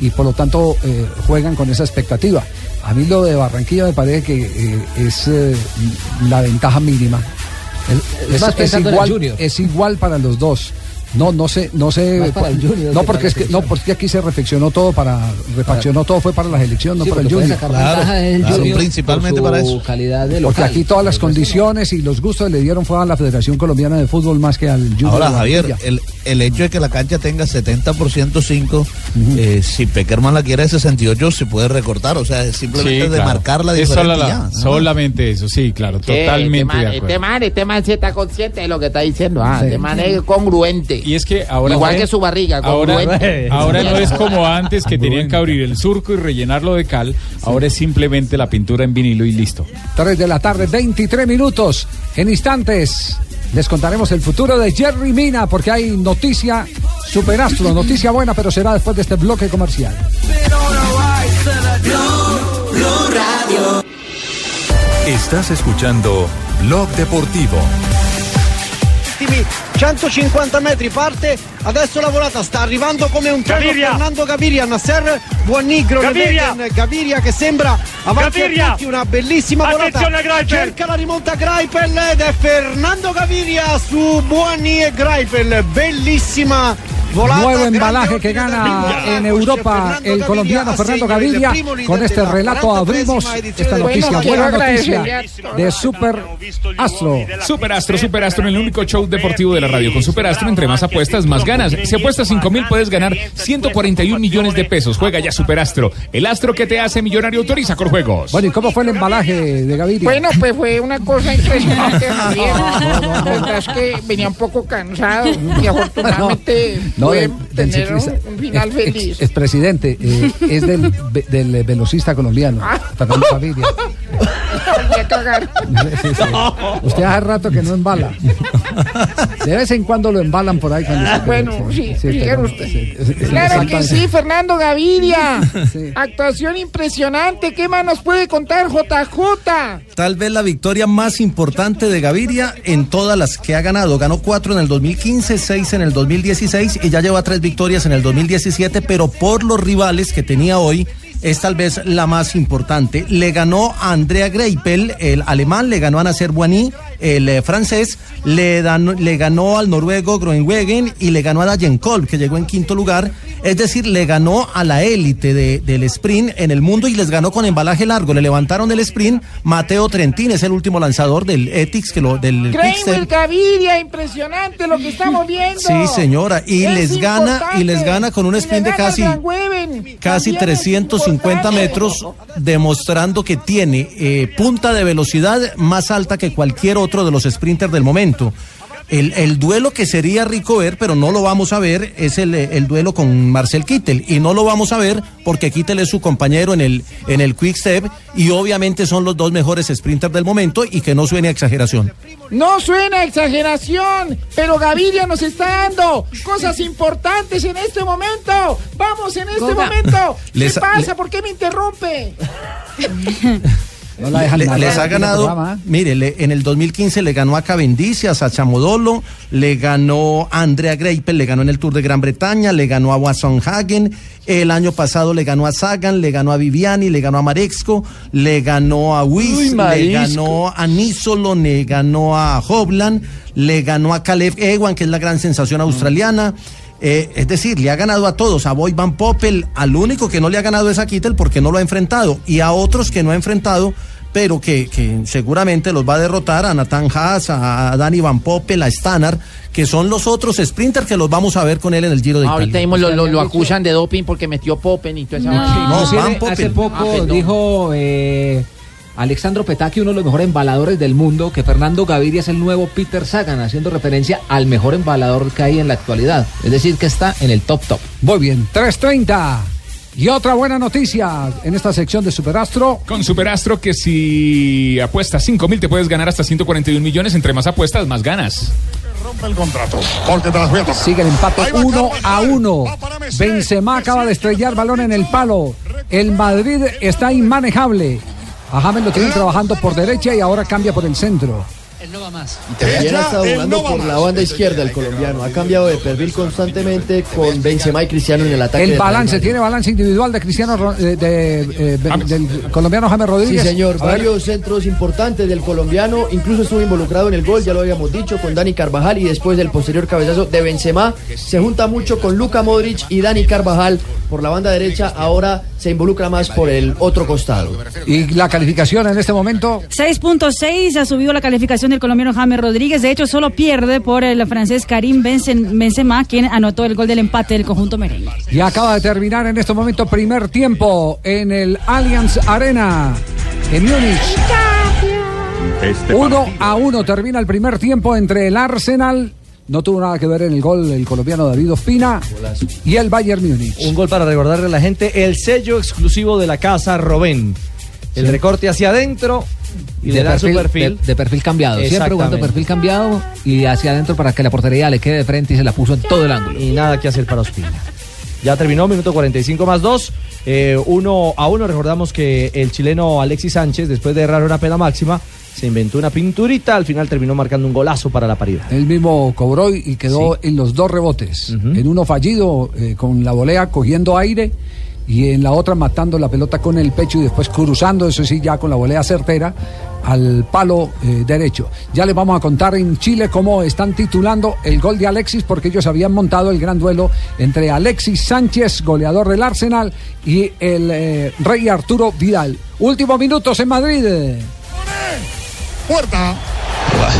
S1: y por lo tanto eh, juegan con esa expectativa. A mí lo de Barranquilla me parece que eh, es eh, la ventaja mínima Es, igual, es igual para los dos. No, no sé, no sé.
S12: Más para el Junior
S1: no,
S12: que
S1: porque
S12: para
S1: es que, no, porque aquí se reflexionó todo para, refaccionó todo fue para la selección, no
S12: Sí,
S1: para el Junior.
S8: claro,
S12: Junior
S8: principalmente para eso.
S12: calidad de
S1: Porque aquí todas las condiciones y los gustos le dieron fue a la Federación Colombiana de Fútbol más que al Junior.
S8: Ahora, Javier, el, el hecho de que la cancha tenga 70% 5, eh, si Peckerman la quiere de 68, se puede recortar. O sea, simplemente
S32: Sí,
S8: de
S32: claro.
S8: marcar la
S32: Es
S8: diferencia.
S32: sola solamente eso, sí, claro,
S30: Sí,
S32: totalmente
S30: este man,
S32: de acuerdo.
S30: Este man, este man sí está consciente de lo que está diciendo. Ah, Este man es congruente.
S32: Y es que ahora
S30: Igual que su barriga,
S32: ahora, <laughs> ahora no es como antes que tenían que abrir el surco y rellenarlo de cal, ahora es simplemente la pintura en vinilo y listo.
S1: 3 de la tarde, 23 minutos. En instantes les contaremos el futuro de Jerry Mina porque hay noticia superastro, noticia buena, pero será después de este bloque comercial.
S42: Estás escuchando Blog Deportivo.
S24: Ultimi 150 metri parte adesso la volata sta arrivando come un treno
S16: Gaviria.
S24: Fernando Gaviria Nasser Buonnigro
S16: Gaviria.
S24: Gaviria. Che sembra avanti
S16: Gaviria.
S24: a tutti una bellissima volata
S16: Attenzione a Greipel.
S24: cerca la rimonta Greipel ed è Fernando Gaviria su Buoni e Greipel bellissima volata
S1: Nuevo embalaje que gana en Europa el colombiano Fernando Gaviria. Con este relato abrimos esta noticia, buena noticia de Super Astro.
S9: Superastro, Superastro en el único show deportivo de la radio. Con Superastro, entre más apuestas, más ganas. Si apuestas 5 mil, puedes ganar 141 millones de pesos. Juega ya Superastro. El astro que te hace millonario autoriza con juegos.
S1: Bueno, ¿y cómo fue el embalaje de Gaviria?
S30: Bueno, pues fue una cosa impresionante, <laughs> Javier. La verdad es que venía un poco cansado y afortunadamente
S1: No, del- del
S30: tener un, final feliz.
S1: Es presidente, eh, es del, <laughs> del velocista colombiano,
S30: Ah.
S1: Fernando Gaviria. <laughs> Sí, sí. Usted hace rato que no embala. De vez en cuando lo embalan por ahí. Cuando
S30: Ah, bueno, sí,
S1: pero-
S30: usted. Claro que sí, Fernando Gaviria. Actuación impresionante. ¿Qué más nos puede contar JJ?
S11: Tal vez la victoria más importante de Gaviria en todas las que ha ganado. Ganó cuatro en el 2015, seis en el 2016 y ya lleva tres victorias en el 2017, pero por los rivales que tenía hoy es tal vez la más importante. Le ganó a Andrea Greipel, el alemán, le ganó a Nasser Boigny, el eh, francés, le, dan- le ganó al noruego Groenwegen y le ganó a Dayen Kolb, que llegó en quinto lugar. Es decir, le ganó a la élite de- del sprint en el mundo y les ganó con embalaje largo. Le levantaron el sprint. Mateo Trentín es el último lanzador del Ethics, que lo, del Quickstep.
S30: Gaviria, impresionante lo que estamos viendo.
S11: Sí, señora, y
S30: Es
S11: les gana y les gana con un sprint de casi casi
S30: También es
S11: 350
S30: importante.
S11: metros, demostrando que tiene eh, punta de velocidad más alta que cualquier otro de los sprinters del momento. El, el duelo que sería rico ver, pero no lo vamos a ver, es el, el duelo con Marcel Kittel. Y no lo vamos a ver porque Kittel es su compañero en el, en el Quick Step y obviamente son los dos mejores sprinters del momento y que no suene a exageración.
S30: No suena a exageración, pero Gaviria nos está dando cosas importantes en este momento. Vamos en este
S11: Goga.
S30: momento. <laughs> ¿Qué
S11: Les-
S30: pasa?
S11: le-
S30: ¿Por qué me interrumpe? <laughs>
S1: No la dejan
S11: Le-
S1: narrar
S11: les ha
S1: el
S11: ganado, mire, le- en el 2015 le ganó a Cavendish, a Sacha Modolo, le ganó a Andrea Greipel, le ganó en el Tour de Gran Bretaña, le ganó a Wasson Hagen, el año pasado le ganó a Sagan, le ganó a Viviani, le ganó a Marexco, le ganó a Wiss, le ganó a Nisolo, le ganó a Hoblan, le ganó a Caleb Ewan, que es la gran sensación australiana. Eh, es decir, le ha ganado a todos, a Boy Van Poppel, al único que no le ha ganado es a Kittel porque no lo ha enfrentado, y a otros que no ha enfrentado, pero que, que seguramente los va a derrotar, a Nathan Haas, a Danny Van Poppel, a Stannard, que son los otros sprinters que los vamos a ver con él en el Giro de Italia.
S30: Ahorita mismo lo, lo- lo acusan de doping porque metió Popen y toda esa
S12: No,
S30: vaina.
S12: Inclusive, hace poco
S30: Ah,
S12: dijo eh, Alexandro Petacchi, uno de los mejores embaladores del mundo, que Fernando Gaviria es el nuevo Peter Sagan, haciendo referencia al mejor embalador que hay en la actualidad. Es decir, que está en el top top.
S1: Muy bien, 3.30. Y otra buena noticia en esta sección de Superastro.
S9: Con Superastro que si apuestas 5 mil te puedes ganar hasta 141 millones. Entre más apuestas, más ganas.
S17: Rompe el contrato. Porque te las voy a tocar.
S1: Sigue el empate 1 a 1. Benzema acaba de estrellar balón en el palo. El Madrid está inmanejable. A James lo tienen trabajando por derecha y ahora cambia por el centro.
S12: Él no va más.
S36: También ha estado jugando por la banda izquierda el colombiano. Ha cambiado de perfil constantemente con Benzema y Cristiano en el ataque.
S1: El balance, tiene balance individual de Cristiano eh, de, eh, del colombiano James. Rodríguez.
S36: Sí, señor. Varios centros importantes del colombiano. Incluso estuvo involucrado en el gol, ya lo habíamos dicho, con Dani Carvajal y después del posterior cabezazo de Benzema. Se junta mucho con Luka Modric y Dani Carvajal por la banda derecha. Ahora se involucra más por el otro costado.
S1: Y la calificación en este momento.
S3: 6.6 ha subido la calificación del colombiano James Rodríguez. De hecho, solo pierde por el francés Karim Benzem- Benzema, quien anotó el gol del empate del conjunto merengue.
S1: Y acaba de terminar en este momento primer tiempo en el Allianz Arena en Múnich. Uno a uno termina el primer tiempo entre el Arsenal. No tuvo nada que ver en el gol el colombiano David Ospina y el Bayern Múnich.
S11: Un gol para recordarle a la gente el sello exclusivo de la casa Robén. El
S12: Sí.
S11: recorte hacia adentro y le da su perfil.
S12: De, de perfil cambiado. Siempre jugando perfil cambiado y hacia adentro para que la portería le quede de frente y se la puso en todo el ángulo.
S11: Y nada que hacer para Ospina. Ya terminó, minuto 45 más 2. 1 a 1. Recordamos que el chileno Alexis Sánchez, después de errar una pena máxima, se inventó una pinturita. Al final terminó marcando un golazo para la paridad.
S1: Él mismo cobró y quedó en los dos rebotes. En uno fallido, eh, con la volea cogiendo aire, y en la otra matando la pelota con el pecho y después cruzando, eso sí, ya con la volea certera, al palo eh, derecho. Ya les vamos a contar en Chile cómo están titulando el gol de Alexis, porque ellos habían montado el gran duelo entre Alexis Sánchez, goleador del Arsenal, y el eh, Rey Arturo Vidal. Últimos minutos en Madrid.
S43: Puerta.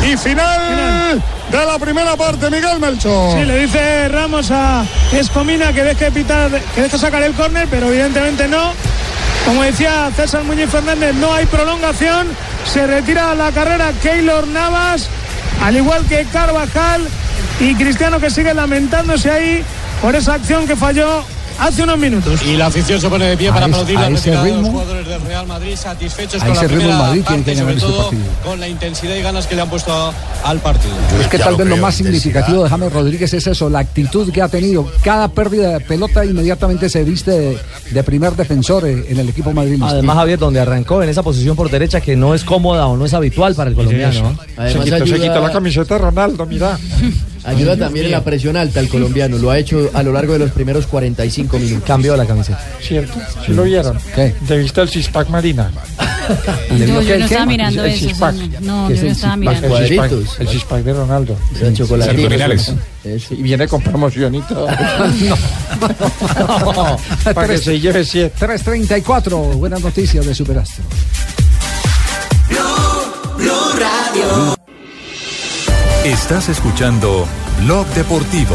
S43: Y final de la primera parte, Miguel Melchor.
S44: Sí, le dice Ramos a Escomina que deje pitar, que deje sacar el córner, pero evidentemente no. Como decía César Muñoz Fernández, no hay prolongación. Se retira la carrera Keylor Navas, al igual que Carvajal y Cristiano que sigue lamentándose ahí por esa acción que falló hace unos minutos.
S45: Y la afición se pone de pie
S1: A
S45: para
S1: ese-
S45: aplaudir
S1: a
S45: la
S1: ese
S45: retirada de los
S1: ritmo.
S45: jugadores del Real Madrid satisfechos
S1: A
S45: con
S1: ese
S45: la
S1: ritmo
S45: primera
S1: Madrid
S45: parte sobre todo
S1: partido.
S45: con la intensidad y ganas que le han puesto al partido.
S1: Es que tal vez lo más significativo de James Rodríguez es eso, la actitud que ha tenido. Cada pérdida de pelota inmediatamente se viste de, de primer defensor eh, en el equipo madrileño.
S11: Además, Javier, donde arrancó en esa posición por derecha que no es cómoda o no es habitual para el colombiano. ¿no?
S36: Además, ayuda-
S46: camiseta Ronaldo, mira. <laughs>
S36: Ayuda también en la presión alta el colombiano. Lo ha hecho a lo largo de los primeros 45 minutos.
S11: Cambió la camiseta.
S46: ¿Cierto? ¿Sí lo vieron?
S1: ¿Qué?
S46: ¿Te viste el Sixpack Marina? <laughs>
S3: No, yo no estaba mirando
S46: el
S3: eso. No,
S46: ¿Qué
S3: yo
S46: es
S3: no
S46: el
S3: estaba mirando.
S46: El
S36: Cuadritos.
S46: El Sixpack de Ronaldo. Abdominales.
S36: Eso.
S46: Y viene con promoción y todo. <laughs>
S1: No.
S46: Para que se lleve siete.
S1: 334, buenas noticias de Superastro.
S20: Estás escuchando Blog Deportivo.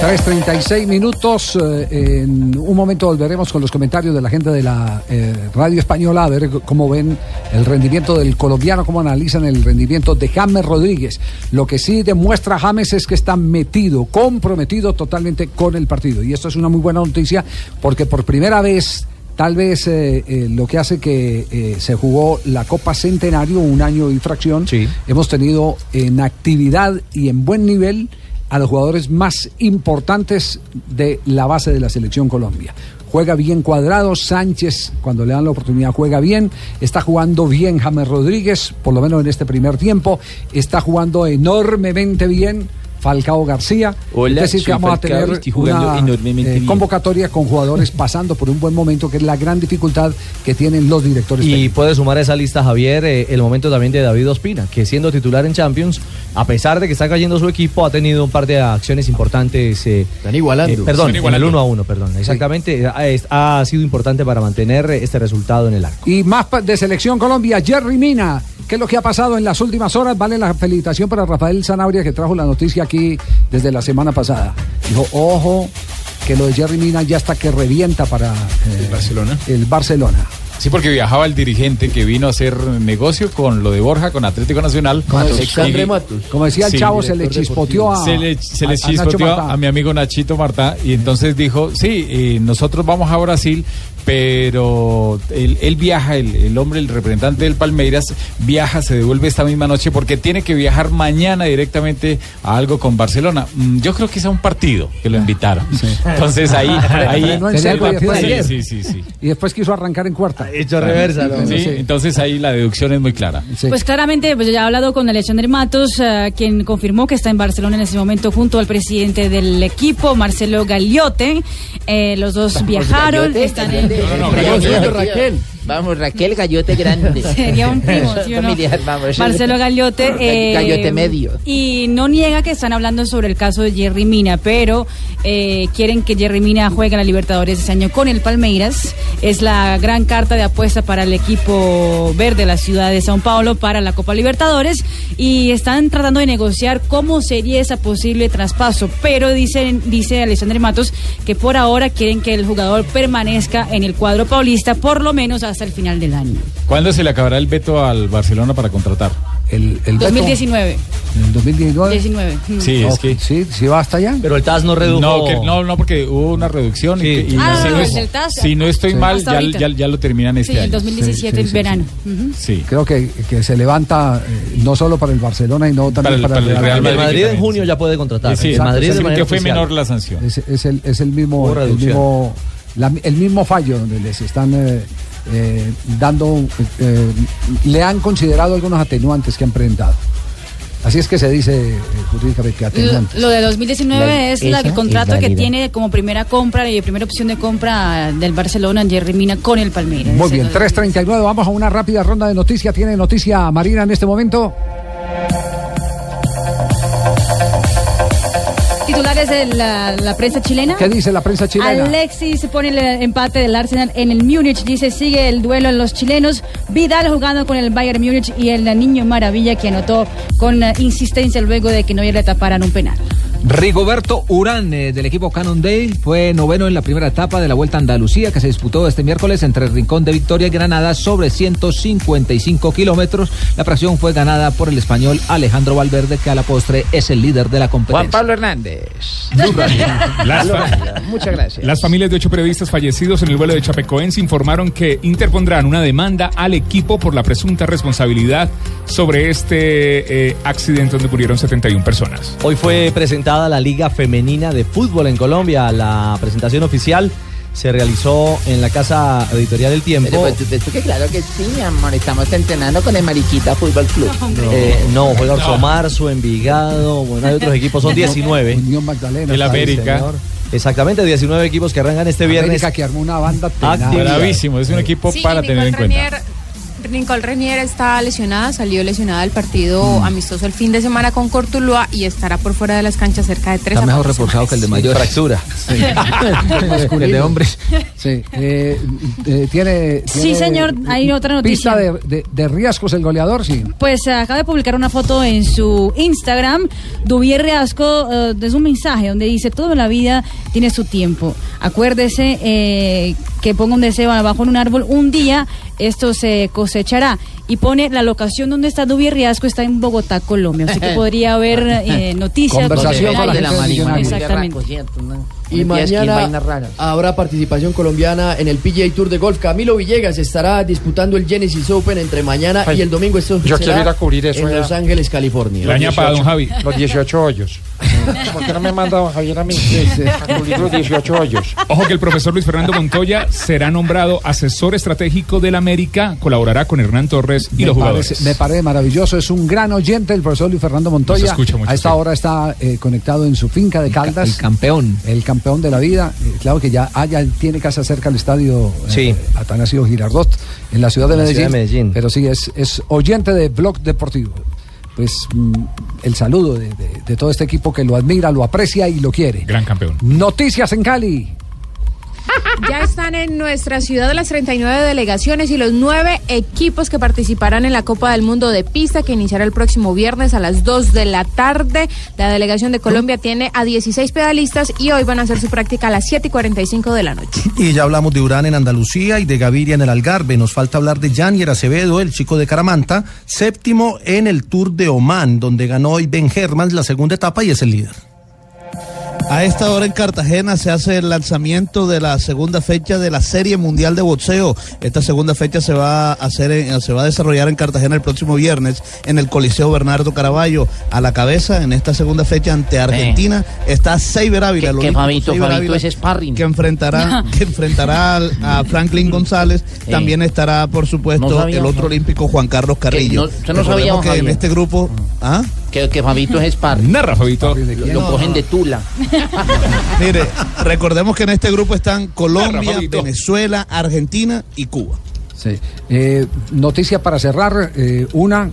S1: 3.36 minutos. eh, en un momento volveremos con los comentarios de la gente de la eh, radio española a ver cómo ven el rendimiento del colombiano, cómo analizan el rendimiento de James Rodríguez. Lo que sí demuestra James es que está metido, comprometido totalmente con el partido. Y esto es una muy buena noticia porque por primera vez Tal vez eh, eh, lo que hace que eh, se jugó la Copa Centenario, un año y fracción, hemos tenido en actividad y en buen nivel a los jugadores más importantes de la base de la selección Colombia. Juega bien cuadrado, Sánchez cuando le dan la oportunidad juega bien, está jugando bien James Rodríguez, por lo menos en este primer tiempo, está jugando enormemente bien Falcao García.
S11: Hola,
S1: es decir, que vamos
S11: Falcao
S1: a
S11: y
S1: tener una eh, convocatoria con jugadores <laughs> pasando por un buen momento, que es la gran dificultad que tienen los directores
S11: Y
S1: técnicos.
S11: puede sumar a esa lista, Javier, eh, el momento también de David Ospina, que siendo titular en Champions, a pesar de que está cayendo su equipo, ha tenido un par de acciones importantes. eh,
S36: Están igualando.
S11: eh, perdón,
S36: Están
S11: en el
S36: igualando.
S11: 1 a 1, perdón. Exactamente, ha, es- ha sido importante para mantener eh, este resultado en el arco.
S1: Y más de Selección Colombia, Jerry Mina. ¿Qué es lo que ha pasado en las últimas horas? Vale la felicitación para Rafael Zanabria, que trajo la noticia aquí desde la semana pasada. Dijo, ojo, que lo de Jerry Mina ya está que revienta para eh,
S32: Barcelona.
S1: el Barcelona.
S32: Sí, porque viajaba el dirigente que vino a hacer negocio con lo de Borja, con Atlético Nacional.
S1: Alexandre
S32: Y-
S1: Matus. Como decía el chavo, se le chispoteó a-
S32: Se le, se le
S1: a- a Nacho
S32: chispoteó a, mi amigo Nachito Martá y entonces dijo, sí, eh, nosotros vamos a Brasil, pero él, él viaja, el, el hombre, el representante del Palmeiras, viaja, se devuelve esta misma noche porque tiene que viajar mañana directamente a algo con Barcelona. Mm, Yo creo que es a un partido que lo invitaron. Entonces ahí, <laughs> ahí
S1: No, en serio, y después ayer.
S32: sí, sí, sí, sí.
S1: Y después quiso arrancar en cuarta.
S11: Hecho reversa, ¿no?
S32: Sí, entonces ahí la deducción es muy clara.
S3: Pues claramente, pues ya he hablado con Alexander Matos, eh, quien confirmó que está en Barcelona en ese momento junto al presidente del equipo, Marcelo Gagliote. Eh, los dos viajaron, están en...
S28: Gallote,
S30: Raquel.
S28: Vamos, Raquel Gallote Grande.
S3: Sería un primo, <laughs> ¿sí o no?
S28: Familiar, vamos.
S3: Marcelo Gagliote. eh,
S28: Gallote medio.
S3: Y no niega que están hablando sobre el caso de Jerry Mina, pero eh, quieren que Jerry Mina juegue en la Libertadores ese año con el Palmeiras. Es la gran carta de apuesta para el equipo verde de la ciudad de Sao Paulo para la Copa Libertadores. Y están tratando de negociar cómo sería ese posible traspaso. Pero dicen, dice Alexander Matos que por ahora quieren que el jugador permanezca en el cuadro paulista por lo menos hasta el final del año.
S32: ¿Cuándo se le acabará el veto al Barcelona para contratar?
S1: El, el
S3: 2019.
S1: En el 2019.
S3: 19. mm.
S32: Sí, es que...
S1: Sí, sí va hasta allá.
S11: Pero el TAS no redujo.
S32: No, que- no, no, porque hubo una reducción y, que- y
S3: Ah,
S32: si, no es-
S3: el TAS.
S32: si no estoy
S3: Sí.
S32: mal, ya, ya, ya lo terminan este
S3: Sí, el
S32: año.
S3: 2017
S1: Sí,
S3: en
S1: sí,
S3: verano. Ujú.
S32: Sí.
S1: Creo que, que se levanta eh, no solo para el Barcelona y no también para,
S32: Para el- para el Real
S11: El
S32: Madrid
S11: Madrid en junio ya puede contratar.
S32: Sí,
S11: el Madrid
S32: sí, que fue menor la sanción.
S1: Es, es el, es el mismo, La- el mismo fallo donde les están eh, eh, dando, eh, le han considerado algunos atenuantes que han presentado. Así es que se dice eh, jurídicamente
S3: Lo,
S1: atenuantes.
S3: lo de 2019
S1: La-
S3: es la, el contrato
S1: es
S3: que tiene como primera compra y primera opción de compra del Barcelona Jerry Mina con el Palmeiras.
S1: Muy bien,
S3: es lo de-
S1: 3.39, vamos a una rápida ronda de noticias. ¿Tiene noticia Marina en este momento?
S3: La, la prensa chilena.
S1: ¿Qué dice la prensa chilena?
S3: Alexis pone el empate del Arsenal en el Múnich. Dice, sigue el duelo en los chilenos. Vidal jugando con el Bayern Múnich y el niño maravilla que anotó con eh, insistencia luego de que no le taparan un penal.
S12: Rigoberto Urán eh, del equipo Cannondale fue noveno en la primera etapa de la Vuelta a Andalucía que se disputó este miércoles entre el Rincón de Victoria y Granada sobre 155 kilómetros. La fracción fue ganada por el español Alejandro Valverde que a la postre es el líder de la
S28: Juan
S12: competencia.
S28: Pablo Hernández. <laughs>
S9: Las,
S28: Muchas gracias.
S9: Las familias de ocho periodistas fallecidos en el vuelo de Chapecoense informaron que interpondrán una demanda al equipo por la presunta responsabilidad sobre este eh, accidente donde murieron 71 personas.
S11: Hoy fue presentada la Liga Femenina de Fútbol en Colombia. La presentación oficial se realizó en la Casa Editorial del Tiempo.
S28: Pero pues, pues, que claro que sí, mi amor. Estamos entrenando con el Mariquita Fútbol Club.
S11: Eh, no, juega Orso Marzo, Envigado, bueno, hay otros equipos, son 19.
S1: Unión Magdalena.
S11: El América.
S1: señor.
S11: Exactamente, 19 equipos que arrancan este viernes.
S1: América que armó una banda.
S32: Bravísimo, es un equipo
S37: Sí,
S32: para tener en cuenta.
S37: Nicole Renier está lesionada, salió lesionada del partido
S12: Mm.
S37: amistoso el fin de semana con Cortuluá y estará por fuera de las canchas cerca de tres
S12: Está
S37: a
S12: mejor reforzado que el de mayor.
S11: Fractura. <laughs>
S12: el de hombres.
S1: Sí, eh, eh, tiene,
S3: Sí,
S1: tiene
S3: señor, hay otra noticia.
S1: Pista de, de- de riesgos el goleador, sí.
S3: Pues eh, acaba de publicar una foto en su Instagram. Duvier Reasco eh, es un mensaje donde dice: Toda la vida tiene su tiempo. Acuérdese eh, que ponga un deseo abajo en un árbol. Un día esto se cosechará. Y pone la locación donde está Duvier Riasco, está en Bogotá, Colombia. Así que <laughs> podría haber eh, noticias.
S1: Conversación con la del millonario.
S3: Exactamente.
S36: Y mañana habrá participación colombiana en el PGA Tour de Golf. Camilo Villegas estará disputando el Genesis Open entre mañana
S46: Ay,
S36: y el domingo. Esto
S46: yo
S36: será
S46: quiero ir a cubrir eso
S36: en. Los Ángeles, California.
S46: Los 18 Los 18 hoyos. <laughs> <laughs> ¿Por qué no me manda don Javier a mí? A cubrir los 18 hoyos.
S9: Ojo que el profesor Luis Fernando Montoya será nombrado asesor estratégico del América, colaborará con Hernán Torres y
S1: me
S9: los
S1: parece,
S9: jugadores.
S1: me parece maravilloso, es un gran oyente el profesor Luis Fernando Montoya.
S9: Nos escucha mucho,
S1: a esta
S9: sí.
S1: hora está eh, conectado en su finca de Caldas.
S12: el campeón.
S1: El campeón de la vida. Eh, claro que ya, ah, ya tiene casa cerca al estadio eh,
S11: Sí.
S1: Atanasio Girardot, en la ciudad de,
S11: En la
S1: Medellín,
S11: ciudad de Medellín.
S1: Pero sí, es, es oyente de Blog Deportivo. Pues mm, el saludo de, de- de todo este equipo que lo admira, lo aprecia y lo quiere.
S9: Gran campeón.
S1: Noticias en Cali.
S37: Ya están en nuestra ciudad las 39 delegaciones y los nueve equipos que participarán en la Copa del Mundo de Pista que iniciará el próximo viernes a las 2 de la tarde. La delegación de Colombia tiene a 16 pedalistas y hoy van a hacer su práctica a las 7 y 45 de la noche.
S47: Y ya hablamos de Urán en Andalucía y de Gaviria en el Algarve. Nos falta hablar de Janier Acevedo, el chico de Caramanta, séptimo en el Tour de Oman, donde ganó hoy Ben Hermans la segunda etapa y es el líder.
S8: A esta hora en Cartagena se hace el lanzamiento de la segunda fecha de la Serie Mundial de Boxeo. Esta segunda fecha se va a hacer, en- se va a desarrollar en Cartagena el próximo viernes en el Coliseo Bernardo Caraballo. A la cabeza en esta segunda fecha ante Argentina está Seiber Ávila.
S28: que
S8: olímpico
S28: Fabito,
S8: Seiber
S28: Fabito
S8: Ávila,
S28: es sparring.
S8: Que enfrentará, <laughs> que enfrentará a Franklin González.
S28: Eh.
S8: También estará, por supuesto,
S28: No sabía,
S8: el otro
S28: no.
S8: olímpico Juan Carlos Carrillo.
S28: no- usted no sabía,
S8: que en este grupo. ¿ah?
S28: Que, que Fabito es sparring.
S9: Narra, Fabito.
S28: Lo, lo cogen de tula. <laughs>
S8: Mire, recordemos que en este grupo están Colombia. Venezuela, Argentina y Cuba.
S1: Sí. Eh, noticia para cerrar, eh, una,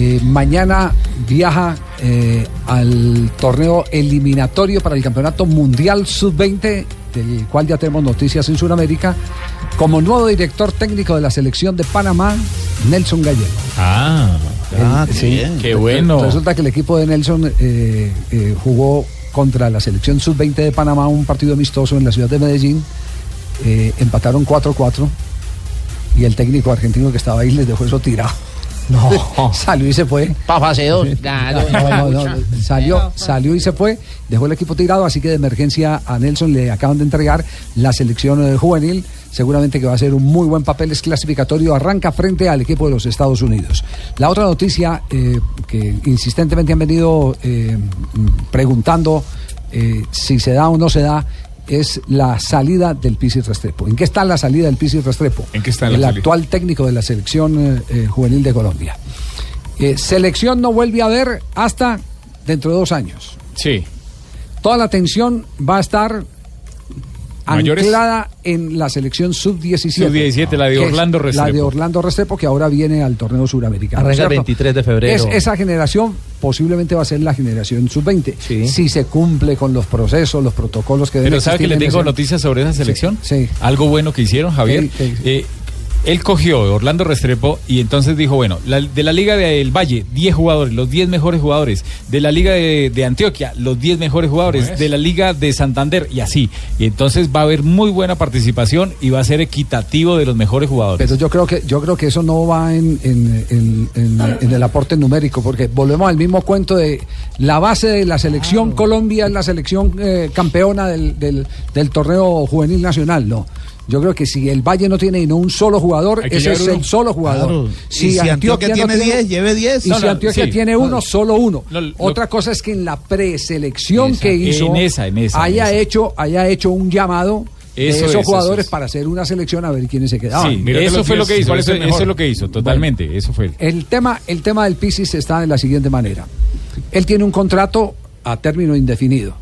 S1: eh, mañana viaja eh, al torneo eliminatorio para el Campeonato Mundial Sub-20, del cual ya tenemos noticias en Sudamérica, como nuevo director técnico de la selección de Panamá, Nelson Gallego.
S32: Ah,
S8: Ah,
S1: El-
S8: qué bien.
S32: Qué bueno.
S1: Resulta que el equipo de Nelson eh, eh, jugó contra la selección sub-20 de Panamá un partido amistoso en la ciudad de Medellín. Eh, empataron 4-4 y el técnico argentino que estaba ahí les dejó eso tirado. No. <laughs> salió y se fue.
S28: Pa' fase dos. Claro.
S1: No, no, no, Salió, salió y se fue, dejó el equipo tirado, así que de emergencia a Nelson le acaban de entregar la selección eh, juvenil. Seguramente que va a ser un muy buen papel, es clasificatorio, arranca frente al equipo de los Estados Unidos. La otra noticia eh, que insistentemente han venido eh, preguntando eh, si se da o no se da es la salida del Pisi Restrepo. ¿En qué está la salida del Pisi Restrepo?
S9: ¿En qué está la
S1: el
S9: salida?
S1: actual técnico de la selección eh, eh, juvenil de Colombia. Eh, selección no vuelve a ver hasta dentro de dos años.
S32: Sí.
S1: Toda la atención va a estar
S9: ¿Mayores?
S1: anclada en la selección sub-17.
S32: Sub-17, la de Orlando
S1: La de
S32: Restrepo.
S1: Orlando Restrepo, que ahora viene al torneo suramericano.
S11: Arranca el
S1: ¿cierto?
S11: 23 de febrero.
S1: Es- esa generación posiblemente va a ser la generación sub-20. Si se cumple con los procesos, los protocolos que deben
S32: Pero ¿sabe que
S1: existir
S32: le
S1: en
S32: tengo
S1: ese-
S32: noticias sobre esa selección?
S1: Sí.
S32: Algo bueno que hicieron, Javier.
S1: Sí, sí.
S32: Eh, él cogió Orlando Restrepo y entonces dijo, bueno, la- de la Liga del Valle, 10 jugadores, los 10 mejores jugadores. De la Liga de, de Antioquia, los 10 mejores jugadores.
S9: ¿Cómo es?
S32: De la Liga de Santander y así. Y entonces va a haber muy buena participación y va a ser equitativo de los mejores jugadores.
S1: Pero yo creo que yo creo que eso no va en, en- en- en- en el aporte numérico, porque volvemos al mismo cuento de la base de la selección Colombia es la selección eh, campeona del, del- del torneo juvenil nacional, no. Yo creo que si el Valle no tiene y no un solo jugador, ese es el solo jugador.
S8: Claro. Y si Antioquia tiene 10, lleve 10.
S1: Y
S8: No,
S1: si
S8: no,
S1: Antioquia
S8: sí.
S1: tiene uno, solo uno.
S32: Lo-
S1: Otra cosa es que en la preselección
S32: Esa,
S1: que hizo
S32: en esa, en esa,
S1: haya
S32: en esa.
S1: hecho haya hecho un llamado
S32: Eso
S1: esos
S32: es, eso
S1: jugadores
S32: es.
S1: para hacer una selección a ver quiénes se quedaban.
S32: Sí, eso fue lo que hizo, eso, eso es lo que hizo, totalmente, eso fue.
S1: El tema, el tema del Pisis está de la siguiente manera. Él tiene un contrato a término indefinido.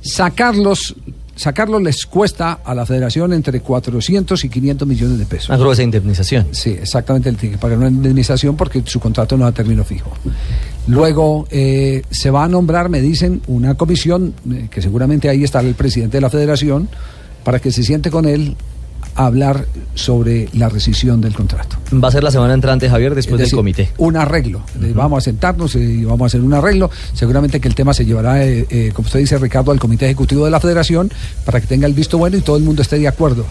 S1: Sacarlos, sacarlos les cuesta a la federación entre 400 y 500 millones de pesos.
S11: Una gruesa indemnización.
S1: Sí, exactamente, tiene que pagar una indemnización porque su contrato no da término fijo. Luego eh, se va a nombrar, me dicen, una comisión, eh, que seguramente ahí estará el presidente de la federación, para que se siente con él a hablar sobre la rescisión del contrato.
S11: Va a ser la semana entrante, Javier, después
S1: Es
S11: del comité.
S1: Un arreglo. Eh, Vamos a sentarnos eh, y vamos a hacer un arreglo. Seguramente que el tema se llevará, eh, eh, como usted dice, Ricardo, al Comité Ejecutivo de la Federación para que tenga el visto bueno y todo el mundo esté de acuerdo.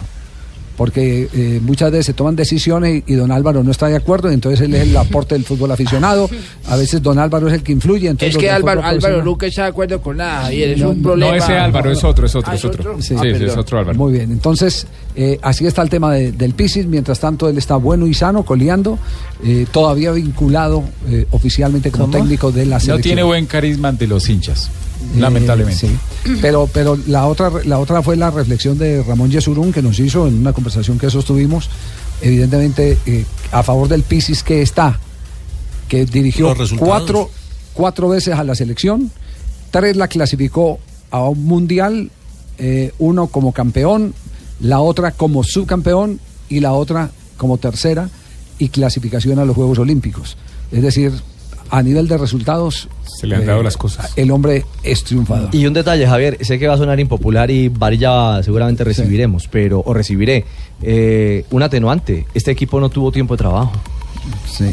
S1: Porque eh, muchas veces se toman decisiones y, y don Álvaro no está de acuerdo, y entonces él es el aporte del fútbol aficionado. A veces don Álvaro es el que influye. Entonces
S28: Es que Álvaro, Álvaro nunca está de acuerdo con nada, Javier. Es
S1: No,
S28: un
S1: no,
S28: problema.
S9: ese Álvaro, es otro, es otro,
S28: Ah,
S9: es otro.
S1: Sí,
S9: Sí, sí, es otro Álvaro.
S1: Muy bien, entonces eh, así está el tema de- del Pisis. Mientras tanto, él está bueno y sano, coleando, eh, todavía vinculado eh, oficialmente como técnico de la
S32: No
S1: selección.
S32: tiene buen carisma ante los hinchas,
S1: Eh,
S32: lamentablemente.
S1: sí. Pero, pero la otra la otra fue la reflexión de Ramón Yesurún que nos hizo en una conversación que sostuvimos, evidentemente eh, a favor del Pisis que está, que dirigió cuatro, cuatro veces a la selección, tres la clasificó a un mundial, eh, uno como campeón, la otra como subcampeón y la otra como tercera y clasificación a los Juegos Olímpicos. Es decir, a nivel de resultados,
S9: Se le han dado las cosas.
S1: el hombre es triunfador.
S11: Y un detalle, Javier, sé que va a sonar impopular y varilla seguramente recibiremos, pero, o recibiré, eh, un atenuante. Este equipo no tuvo tiempo de trabajo.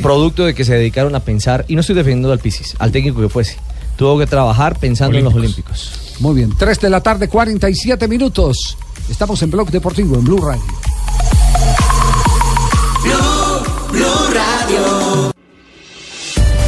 S11: Producto de que se dedicaron a pensar, y no estoy defendiendo al Pisis, al técnico que fuese. Tuvo que trabajar pensando en los Olímpicos.
S1: Muy bien, 3 de la tarde, 47 minutos. Estamos en Blog Deportivo, en Blue Radio.
S20: Blue Radio.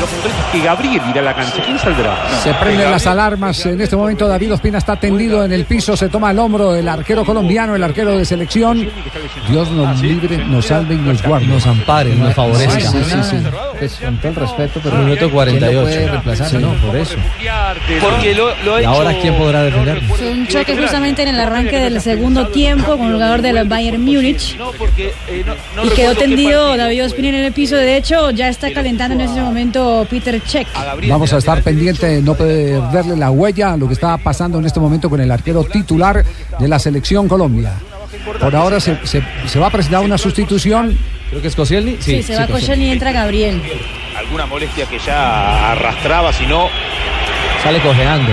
S48: Lo concreto es que Gabriel irá a la cancha. ¿Quién saldrá?
S1: Se prenden las alarmas. En este momento David Ospina está tendido en el piso. Se toma el hombro el arquero colombiano, el arquero de selección. Dios nos libre, nos salve y nos guarde.
S11: Nos ampare, nos favorezca.
S1: Sí, sí, sí.
S38: Pues, con todo el respeto, pero
S11: Minuto
S38: ¿quién lo
S11: 48.
S38: puede reemplazar?
S11: Sí.
S38: No, por eso.
S48: Porque lo, lo
S11: ¿Y ahora quién podrá defender?
S3: Fue un choque justamente en el arranque del segundo tiempo con el jugador del Bayern Múnich.
S48: eh,
S3: Y quedó tendido David Ospina en el piso. De hecho, ya está calentando en ese momento Peter Check.
S1: Vamos a estar pendiente de no perderle la huella a lo que está pasando en este momento con el arquero titular de la selección Colombia. Por ahora se, se- se va a presentar una sustitución.
S11: Creo que es Koscielny.
S3: Sí, se va Koscielny y entra Gabriel.
S48: Alguna molestia que ya arrastraba, si no,
S11: Sale cojeando.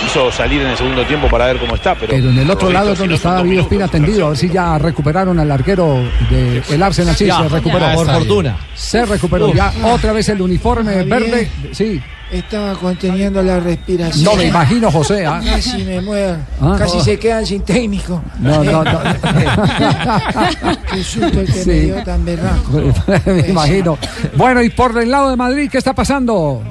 S48: quiso salir en el segundo tiempo para ver cómo está. Pero,
S1: Pero en el otro lado es donde está David Ospina tendido. A ver si ya recuperaron al arquero del Arsenal. Sí,
S11: Ya,
S1: se recuperó.
S11: por fortuna.
S1: Se recuperó.
S2: Uf.
S1: Ya otra vez el uniforme verde. Sí.
S2: Estaba conteniendo la respiración.
S1: No me imagino, José. ¿ah?
S2: Casi me muero.
S1: Ah.
S2: Casi
S1: Oh.
S2: se quedan sin técnico.
S1: No, no, no. <laughs>
S2: Qué susto el que
S1: Sí.
S2: me dio tan berraco. <laughs>
S1: me imagino. <laughs> Bueno, y por el lado de Madrid, ¿qué está pasando?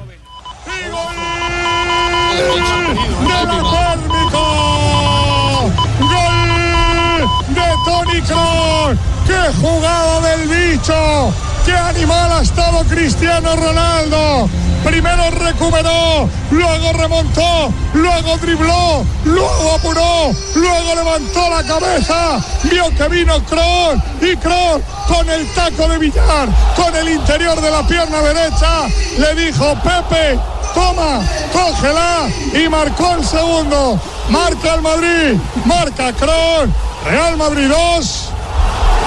S17: ¡Gol de Tony Kroos! ¡Qué jugada del bicho! ¡Qué animal ha estado Cristiano Ronaldo! Primero recuperó, luego remontó, luego dribló, luego apuró, luego levantó la cabeza, vio que vino Kroos y Kroos con el taco de billar, con el interior de la pierna derecha, le dijo Pepe, toma, cógela y marcó el segundo. Marca el Madrid, marca Kroos, Real Madrid 2,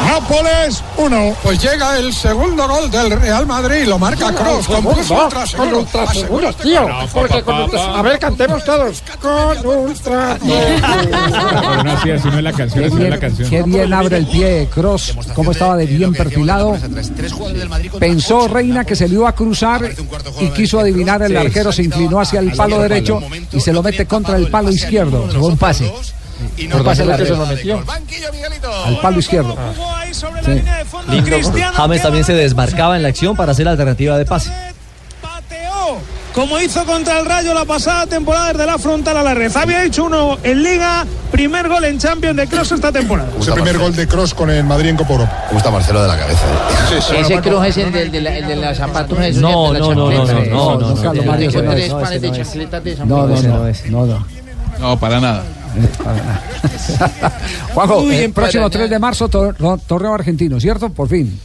S17: Nápoles 1. Pues llega el segundo gol del Real Madrid, lo marca Kroos con plus ultra
S44: Con
S17: seguro.
S44: ultra seguro,
S17: Asegura
S44: tío. Porque con. A ver, cantemos todos. Con ultra
S9: Pero no así, así no es la canción,
S1: Qué
S9: así no es
S1: bien,
S9: la canción.
S1: qué bien abre el pie Cross, cómo estaba de bien perfilado. Pensó Reina que se le iba a cruzar y quiso adivinar el arquero, se inclinó hacia el palo derecho y se lo mete contra el palo izquierdo.
S38: Fue un pase.
S1: Por pase
S38: la
S1: la
S38: red.
S1: se lo metió. Al palo izquierdo. Sí.
S11: Lindo. James también se desmarcaba en la acción para hacer la alternativa de pase.
S44: Como hizo contra el Rayo la pasada temporada desde la frontal a la red. Había hecho uno en Liga, primer gol en Champions de Cross esta temporada.
S49: Es el primer gol de Cross con el Madrid en Copa Europa.
S6: Gusta Marcelo de la cabeza.
S2: Ese Cruz es el de, de la- el de los zapatos esos
S11: No,
S2: de la
S11: no, no, no,
S2: chancleta.
S11: no, no, no,
S1: no, Carlos
S11: no,
S1: Mario, ese no
S2: Tres
S1: es,
S11: no,
S2: pares
S11: ese
S2: de
S11: no es.
S2: chancletas de
S1: No, no,
S2: zapatos.
S1: no, no, no.
S29: No, para nada. <laughs>
S1: Juanjo,
S2: Muy
S1: el
S2: bien,
S1: próximo
S2: para
S1: 3 de marzo, tor- torneo argentino, ¿cierto? Por fin.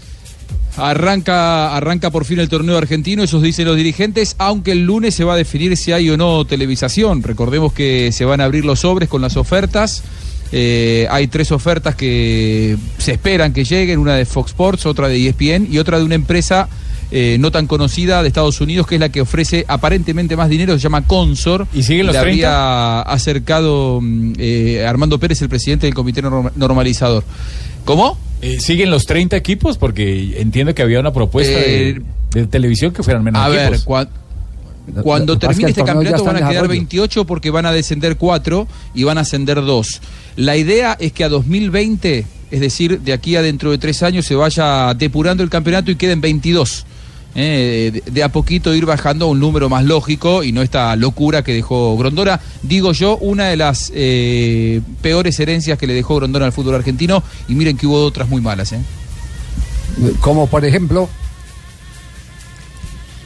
S29: Arranca, arranca por fin el torneo argentino, eso dicen los dirigentes, aunque el lunes se va a definir si hay o no televisación. Recordemos que se van a abrir los sobres con las ofertas. Eh, hay tres ofertas que se esperan que lleguen, una de Fox Sports, otra de ESPN y otra de una empresa eh, no tan conocida de Estados Unidos, que es la que ofrece aparentemente más dinero, se llama Consor.
S32: ¿Y siguen los
S29: Le
S32: 30?
S29: habría acercado mm, eh, Armando Pérez, el presidente del Comité Norma- Normalizador. ¿Cómo?
S32: Eh, ¿Siguen los 30 equipos? Porque entiendo que había una propuesta
S29: Eh,
S32: de, de televisión que fueran menos
S29: A ver,
S32: equipos.
S29: cua- cuando
S1: es
S29: termine este campeonato van a quedar
S1: desarrollo.
S29: 28 porque van a descender 4 y van a ascender 2. La idea es que a 2020, es decir, de aquí a dentro de 3 años, se vaya depurando el campeonato y queden 22. Eh, de, de a poquito ir bajando a un número más lógico y no esta locura que dejó Grondona. Digo yo, una de las eh, peores herencias que le dejó Grondona al fútbol argentino y miren que hubo otras muy malas. ¿eh?
S1: Como por ejemplo,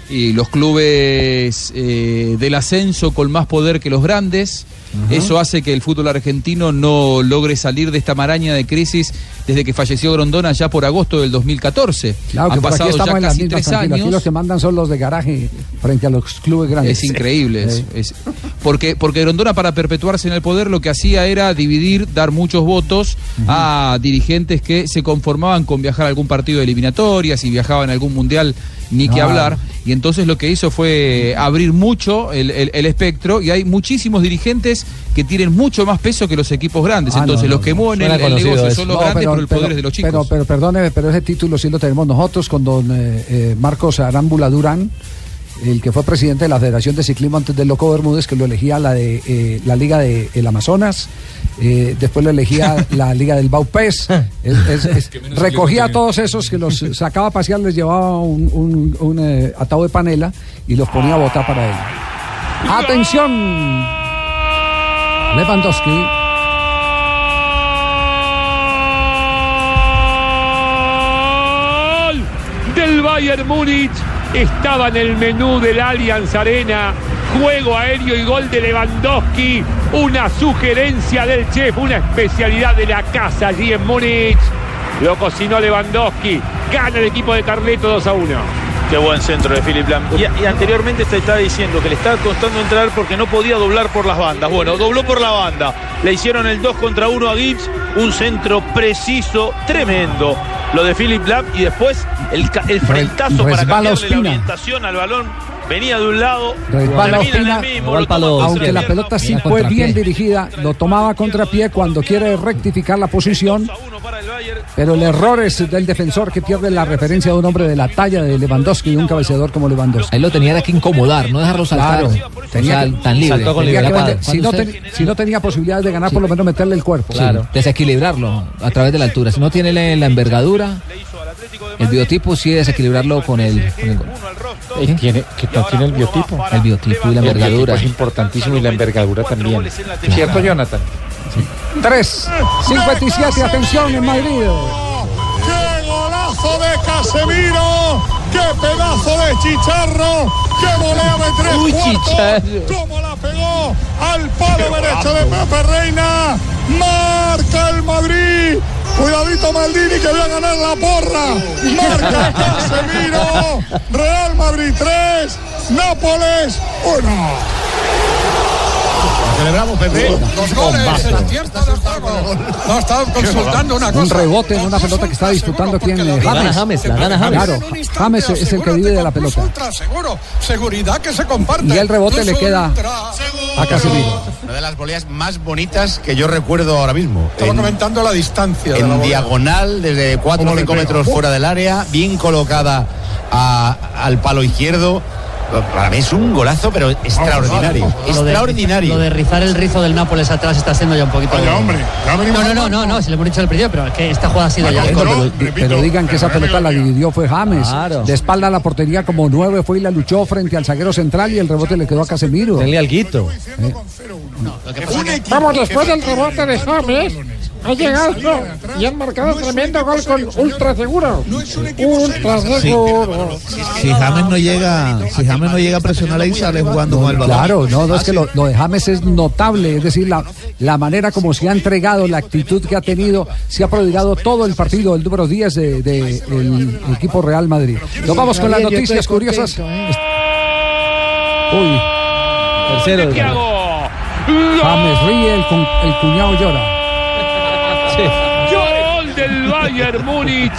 S29: y los clubes del ascenso con más poder que los grandes. Eso hace que el fútbol argentino no logre salir de esta maraña de crisis desde que falleció Grondona ya por agosto del 2014.
S1: claro que
S29: Han pasado ya casi
S1: mismas,
S29: tres
S1: Aquí
S29: años.
S1: los que mandan son los de garaje frente a los clubes grandes.
S29: Es increíble. es-
S1: Sí.
S29: es- porque, porque Grondona para perpetuarse en el poder lo que hacía era dividir, dar muchos votos a dirigentes que se conformaban con viajar a algún partido de eliminatorias y viajaban a algún mundial, ni que hablar. Y entonces lo que hizo fue abrir mucho el, el- el espectro y hay muchísimos dirigentes que tienen mucho más peso que los equipos grandes.
S1: Ah,
S29: entonces
S1: no,
S29: los que mueven el, el negocio son los grandes,
S1: pero-
S29: pero, el
S1: pero-
S29: poder es de los chicos.
S1: Pero, pero perdóneme, pero ese título sí lo tenemos nosotros con don eh, eh, Marcos Arámbula Durán, el que fue presidente de la Federación de Ciclismo antes del Loco Bermúdez, que lo elegía la de eh, la Liga de el Amazonas, eh, después lo elegía <laughs> la Liga del Baupés, es- es- es- recogía a todos esos que los sacaba a pasear, les llevaba un, un, un, eh, atado de panela y los ponía a votar para él. ¡Atención! Lewandowski.
S38: Gol del Bayern Múnich. Estaba en el menú del Allianz Arena. Juego aéreo y gol de Lewandowski. Una sugerencia del chef, una especialidad de la casa allí en Múnich. Lo cocinó Lewandowski. Gana el equipo de Carleto 2 a 1.
S48: Qué buen centro de Philip Lam. Y, y anteriormente se estaba diciendo que le estaba costando entrar porque no podía doblar por las bandas. Bueno, dobló por la banda. Le hicieron el 2 contra 1 a Gibbs. Un centro preciso, tremendo. Lo de Philip Lam y después el, el frentazo para cambiarle la orientación al balón. Venía de un lado,
S1: Resbala
S48: termina en
S1: Ospina,
S48: el mismo, lo toma
S1: aunque la pelota sí fue bien dirigida, lo tomaba a contrapié cuando quiere rectificar la posición, pero el error es del defensor que pierde la referencia de un hombre de la talla de Lewandowski y un cabeceador como Lewandowski.
S12: Ahí lo tenía que incomodar, no dejarlo saltar.
S1: Claro,
S12: tenía
S1: que-
S12: tan libre.
S1: tenía que vender- si, no
S12: Cuando
S1: ten- si no tenía posibilidades de ganar, por lo menos meterle el cuerpo.
S12: Sí, desequilibrarlo a través de la altura. Si no tiene la envergadura, el biotipo sí desequilibrarlo con el, con el gol.
S50: Eh, tiene, que no tiene el biotipo.
S12: El biotipo y la envergadura.
S50: Es importantísimo y la envergadura también. ¿Cierto, Jonathan?
S1: 3, 57, atención en Madrid.
S17: ¡Qué golazo de Casemiro! ¡Qué pedazo de chicharro! ¡Qué volea de tres
S11: Uy,
S17: cuartos!
S11: Chicharro.
S17: ¡Cómo la pegó al palo derecho de Pepe Reina! ¡Marca el Madrid! Cuidadito Maldini que voy a ganar la porra. Marca Casemiro. Real Madrid 3, Nápoles 1.
S51: Celebramos, Pepe. Los goles en la fiesta del juego. No, estaba consultando una
S1: Un
S51: cosa.
S1: rebote en una pelota que está disputando quien
S51: La
S1: eh,
S51: gana
S1: James.
S51: James, la gana James.
S1: Claro, James es el que vive de la pelota.
S51: Ultra seguro. Seguridad que se comparte.
S1: Y el rebote le queda a Casemiro.
S6: Una de las voleas más bonitas que yo recuerdo ahora mismo.
S51: Estaba
S6: En-
S51: comentando la distancia. de la
S6: en diagonal, desde 4 o
S51: ¿Cómo le
S6: 5
S51: pega?
S6: metros fuera del área, bien colocada a- al palo izquierdo. Para mí es un golazo, pero extraordinario.
S39: Lo de-
S6: Extraordinario.
S39: Lo de rizar el rizo del Nápoles atrás está haciendo ya un poquito. De-
S6: hombre,
S39: No, no, no, no, no, si lo hemos dicho al principio, pero es que esta jugada ha sido ya.
S1: Pero, pero digan que esa pelota la dividió fue James. De espalda a la portería como nueve fue y la luchó frente al zaguero central y el rebote le quedó a Casemiro.
S11: Tenle alguito.
S46: Vamos, después del rebote de James, ha llegado y han marcado tremendo gol con ultra seguro. Ultra seguro.
S8: Si James no llega, si James no llega a presionar ahí, sale jugando balón.
S1: Claro, no, no es que lo, lo de James es notable, es decir, la, la manera como se ha entregado, la actitud que ha tenido, se ha prodigado todo el partido, el número 10 del de, el equipo Real Madrid. Nos vamos con las noticias curiosas. Uy,
S11: tercero.
S1: James ríe, el cuñado llora.
S38: Gol del Bayern Múnich.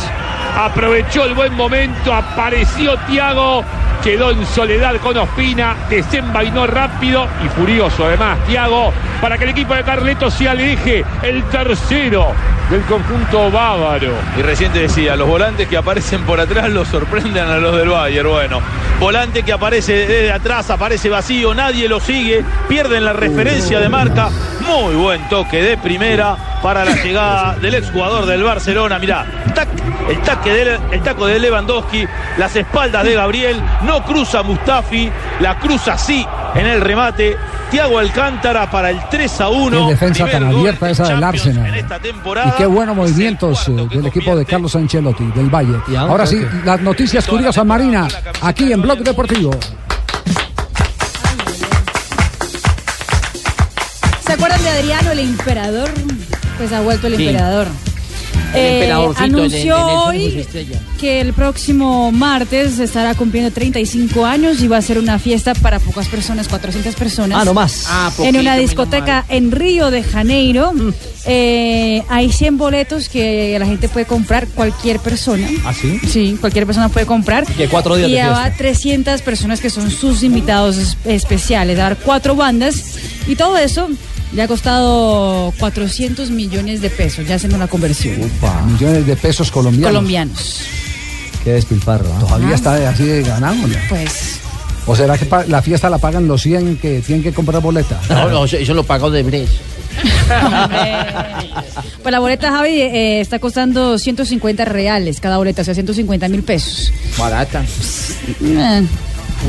S38: Aprovechó el buen momento, apareció Tiago, quedó en soledad con Ospina, desenvainó rápido y furioso además Tiago para que el equipo de Carleto se aleje el tercero del conjunto bávaro.
S48: Y recién te decía, los volantes que aparecen por atrás los sorprenden a los del Bayern. Bueno, volante que aparece desde atrás, aparece vacío, nadie lo sigue, pierden la referencia de marca. Muy buen toque de primera para la llegada del exjugador del Barcelona. Mirá, el, taque de, el taco de Lewandowski, las espaldas de Gabriel, no cruza Mustafi, la cruza sí en el remate. Tiago Alcántara para el 3 a 1.
S1: Qué defensa tan
S48: Primer
S1: abierta esa del Arsenal.
S48: en esta temporada.
S1: Y qué buenos movimientos eh, del equipo de Carlos Ancelotti, del Valle. Ahora sí, las noticias curiosas, Marina, aquí en Blog Deportivo.
S3: ¿Se acuerdan de Adriano, el emperador? Pues ha vuelto el
S28: Sí.
S3: emperador.
S28: El
S3: Eh, anunció hoy que el próximo martes estará cumpliendo 35 años y va a ser una fiesta para pocas personas, 400 personas.
S11: Ah, no más.
S28: Ah,
S3: en
S28: poquito,
S3: una
S28: menos
S3: discoteca en Río de Janeiro. Eh, hay 100 boletos que la gente puede comprar, cualquier persona.
S11: ¿Ah, sí?
S3: Sí, cualquier persona puede comprar.
S11: Que cuatro días
S3: y
S11: de
S3: va
S11: fiesta.
S3: 300 personas que son sus invitados es- especiales. Va a haber cuatro bandas y todo eso le ha costado 400 millones de pesos, ya haciendo la conversión.
S1: Millones de pesos colombianos.
S3: Colombianos.
S11: Qué despilfarro.
S1: Todavía está así de.
S3: Pues.
S1: ¿O será que la fiesta la pagan los 100 que tienen que comprar boleta? <laughs>
S28: No, no, eso, eso lo pagó de Bres. <laughs>
S3: Pues la boleta, Javi, eh, está costando 150 reales cada boleta, o sea, 150 mil pesos.
S29: Barata.
S3: Eh,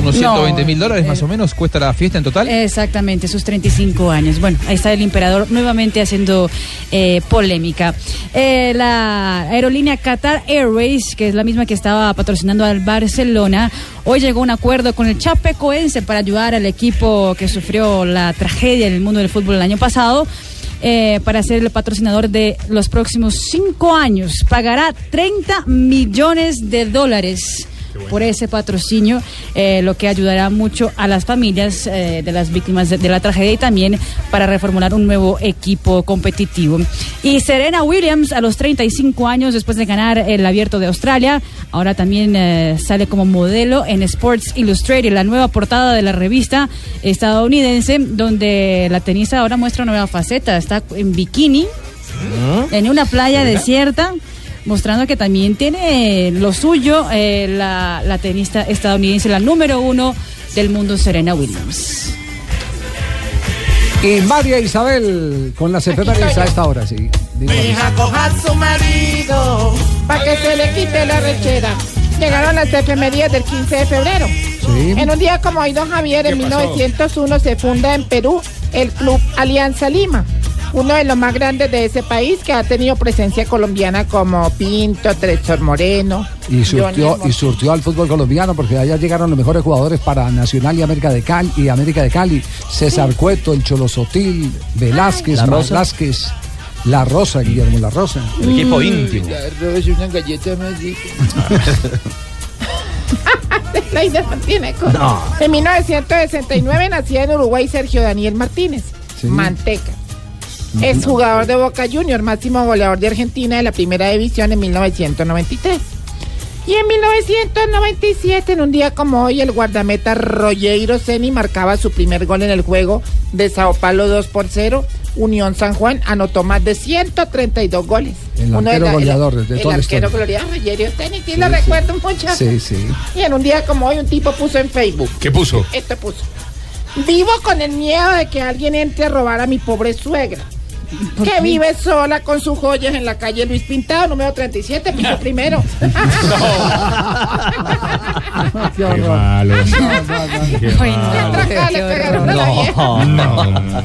S29: Unos
S3: No,
S29: 120 mil dólares
S3: eh,
S29: más o menos cuesta la fiesta en total.
S3: Exactamente, sus 35 años. Bueno, ahí está el emperador nuevamente haciendo eh, polémica. Eh, la aerolínea Qatar Airways, que es la misma que estaba patrocinando al Barcelona, hoy llegó a un acuerdo con el Chapecoense para ayudar al equipo que sufrió la tragedia en el mundo del fútbol el año pasado. eh, para ser el patrocinador de los próximos cinco años. Pagará 30 millones de dólares por ese patrocinio, eh, lo que ayudará mucho a las familias eh, de las víctimas de, de la tragedia y también para reformular un nuevo equipo competitivo. Y Serena Williams, a los 35 años, después de ganar el abierto de Australia, ahora también eh, sale como modelo en Sports Illustrated, la nueva portada de la revista estadounidense, donde la tenista ahora muestra una nueva faceta. Está en bikini, en una playa desierta mostrando que también tiene lo suyo eh, la, la tenista estadounidense, la número uno del mundo, Serena Williams.
S1: Y María Isabel con las efemérides a esta hora, sí.
S30: Hija coja a su marido para que se le quite la rechera. Llegaron las efemerías del 15 de febrero.
S1: Sí.
S30: En un día como hoy, don Javier, en
S1: ¿Qué pasó?
S30: 1901 se funda en Perú el Club Alianza Lima, uno de los más grandes de ese país que ha tenido presencia colombiana como Pinto, Trezor Moreno.
S1: Y surtió, y surtió al fútbol colombiano porque allá llegaron los mejores jugadores para Nacional y América de Cali y América de Cali. César Cueto, el Cholo Sotil, Velázquez,
S11: La Rosa.
S1: Velázquez, La Rosa, Guillermo La Rosa.
S11: El equipo íntimo.
S30: es una galleta <laughs> La no tiene cosa.
S1: No.
S30: En 1969 nacía en Uruguay Sergio Daniel Martínez,
S1: Sí.
S30: Manteca. Es jugador de Boca Junior, máximo goleador de Argentina de la primera división en 1993. Y en 1997, en un día como hoy, el guardameta Rogeiro Ceni marcaba su primer gol en el juego de Sao Paulo 2 por 0. Unión San Juan anotó más de 132 goles.
S1: El
S30: Uno
S1: arquero
S30: la-
S1: goleador de
S30: el
S1: toda la
S30: arquero glorioso Rogerio Ceni, sí,
S1: Sí,
S30: lo
S1: sí.
S30: recuerdo mucho.
S1: Sí, sí.
S30: Y en un día como hoy, un tipo puso en Facebook.
S38: ¿Qué puso?
S30: Esto puso. Vivo con el miedo de que alguien entre a robar a mi pobre suegra. Que vive sola con sus joyas en la calle Luis Pintado, número 37, piso primero.
S1: Qué
S38: malo.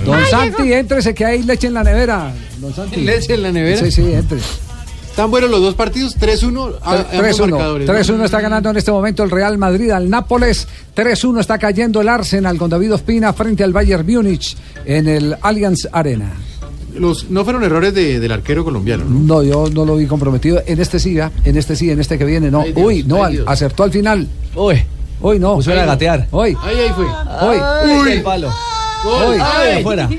S1: Don Santi, éntrese que hay leche en la nevera. Don Santi.
S50: ¿Leche en la nevera?
S1: Sí, sí, entre.
S50: Están buenos los dos partidos, 3-1 a- a ambos
S1: 3-1.
S50: marcadores.
S1: 3-1 está ganando en este momento el Real Madrid al Nápoles. 3-1 está cayendo el Arsenal con David Ospina frente al Bayern Múnich en el Allianz Arena.
S50: Los, no fueron errores de- del arquero colombiano, ¿no?
S1: No, yo no lo vi comprometido. En este sí, en este sí, en este que viene, no.
S50: Ay, Dios,
S1: Uy, no,
S50: ay,
S1: al- acertó al final.
S11: Uy.
S1: Hoy no.
S11: Puso a
S1: Ay,
S11: gatear.
S1: Hoy.
S50: Ahí, ahí fue.
S1: Hoy.
S11: Uy. El palo.
S1: Hoy.
S11: Ay, afuera.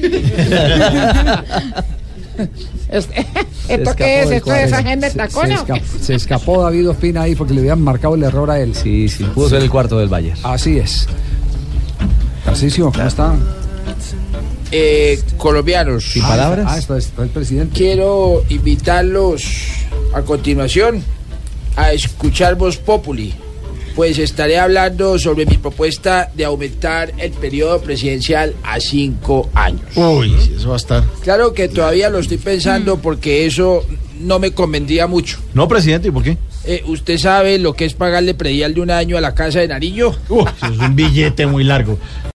S30: Este- <laughs>
S1: Se
S30: ¿Esto
S1: escapó
S30: qué es? ¿Esto es agenda de
S1: Se-
S30: tacones?
S1: Se, escapó, se escapó David Ospina ahí porque le habían marcado el error a él.
S11: Sí, sí. Pudo ser el cuarto del Bayern.
S1: Así es. Tarcisio, ¿cómo está?
S52: Eh, colombianos.
S11: ¿Sin palabras?
S1: Ah, esto es esto es el presidente.
S52: Quiero invitarlos a continuación a escuchar Voz Populi, pues estaré hablando sobre mi propuesta de aumentar el periodo presidencial a cinco años.
S51: Uy, eso va a estar.
S52: Claro que todavía lo estoy pensando porque eso no me convendría mucho.
S51: No, presidente, ¿y por qué?
S52: Eh, ¿Usted sabe lo que es pagarle predial de un año a la Casa de Nariño?
S51: Eso es un billete muy largo.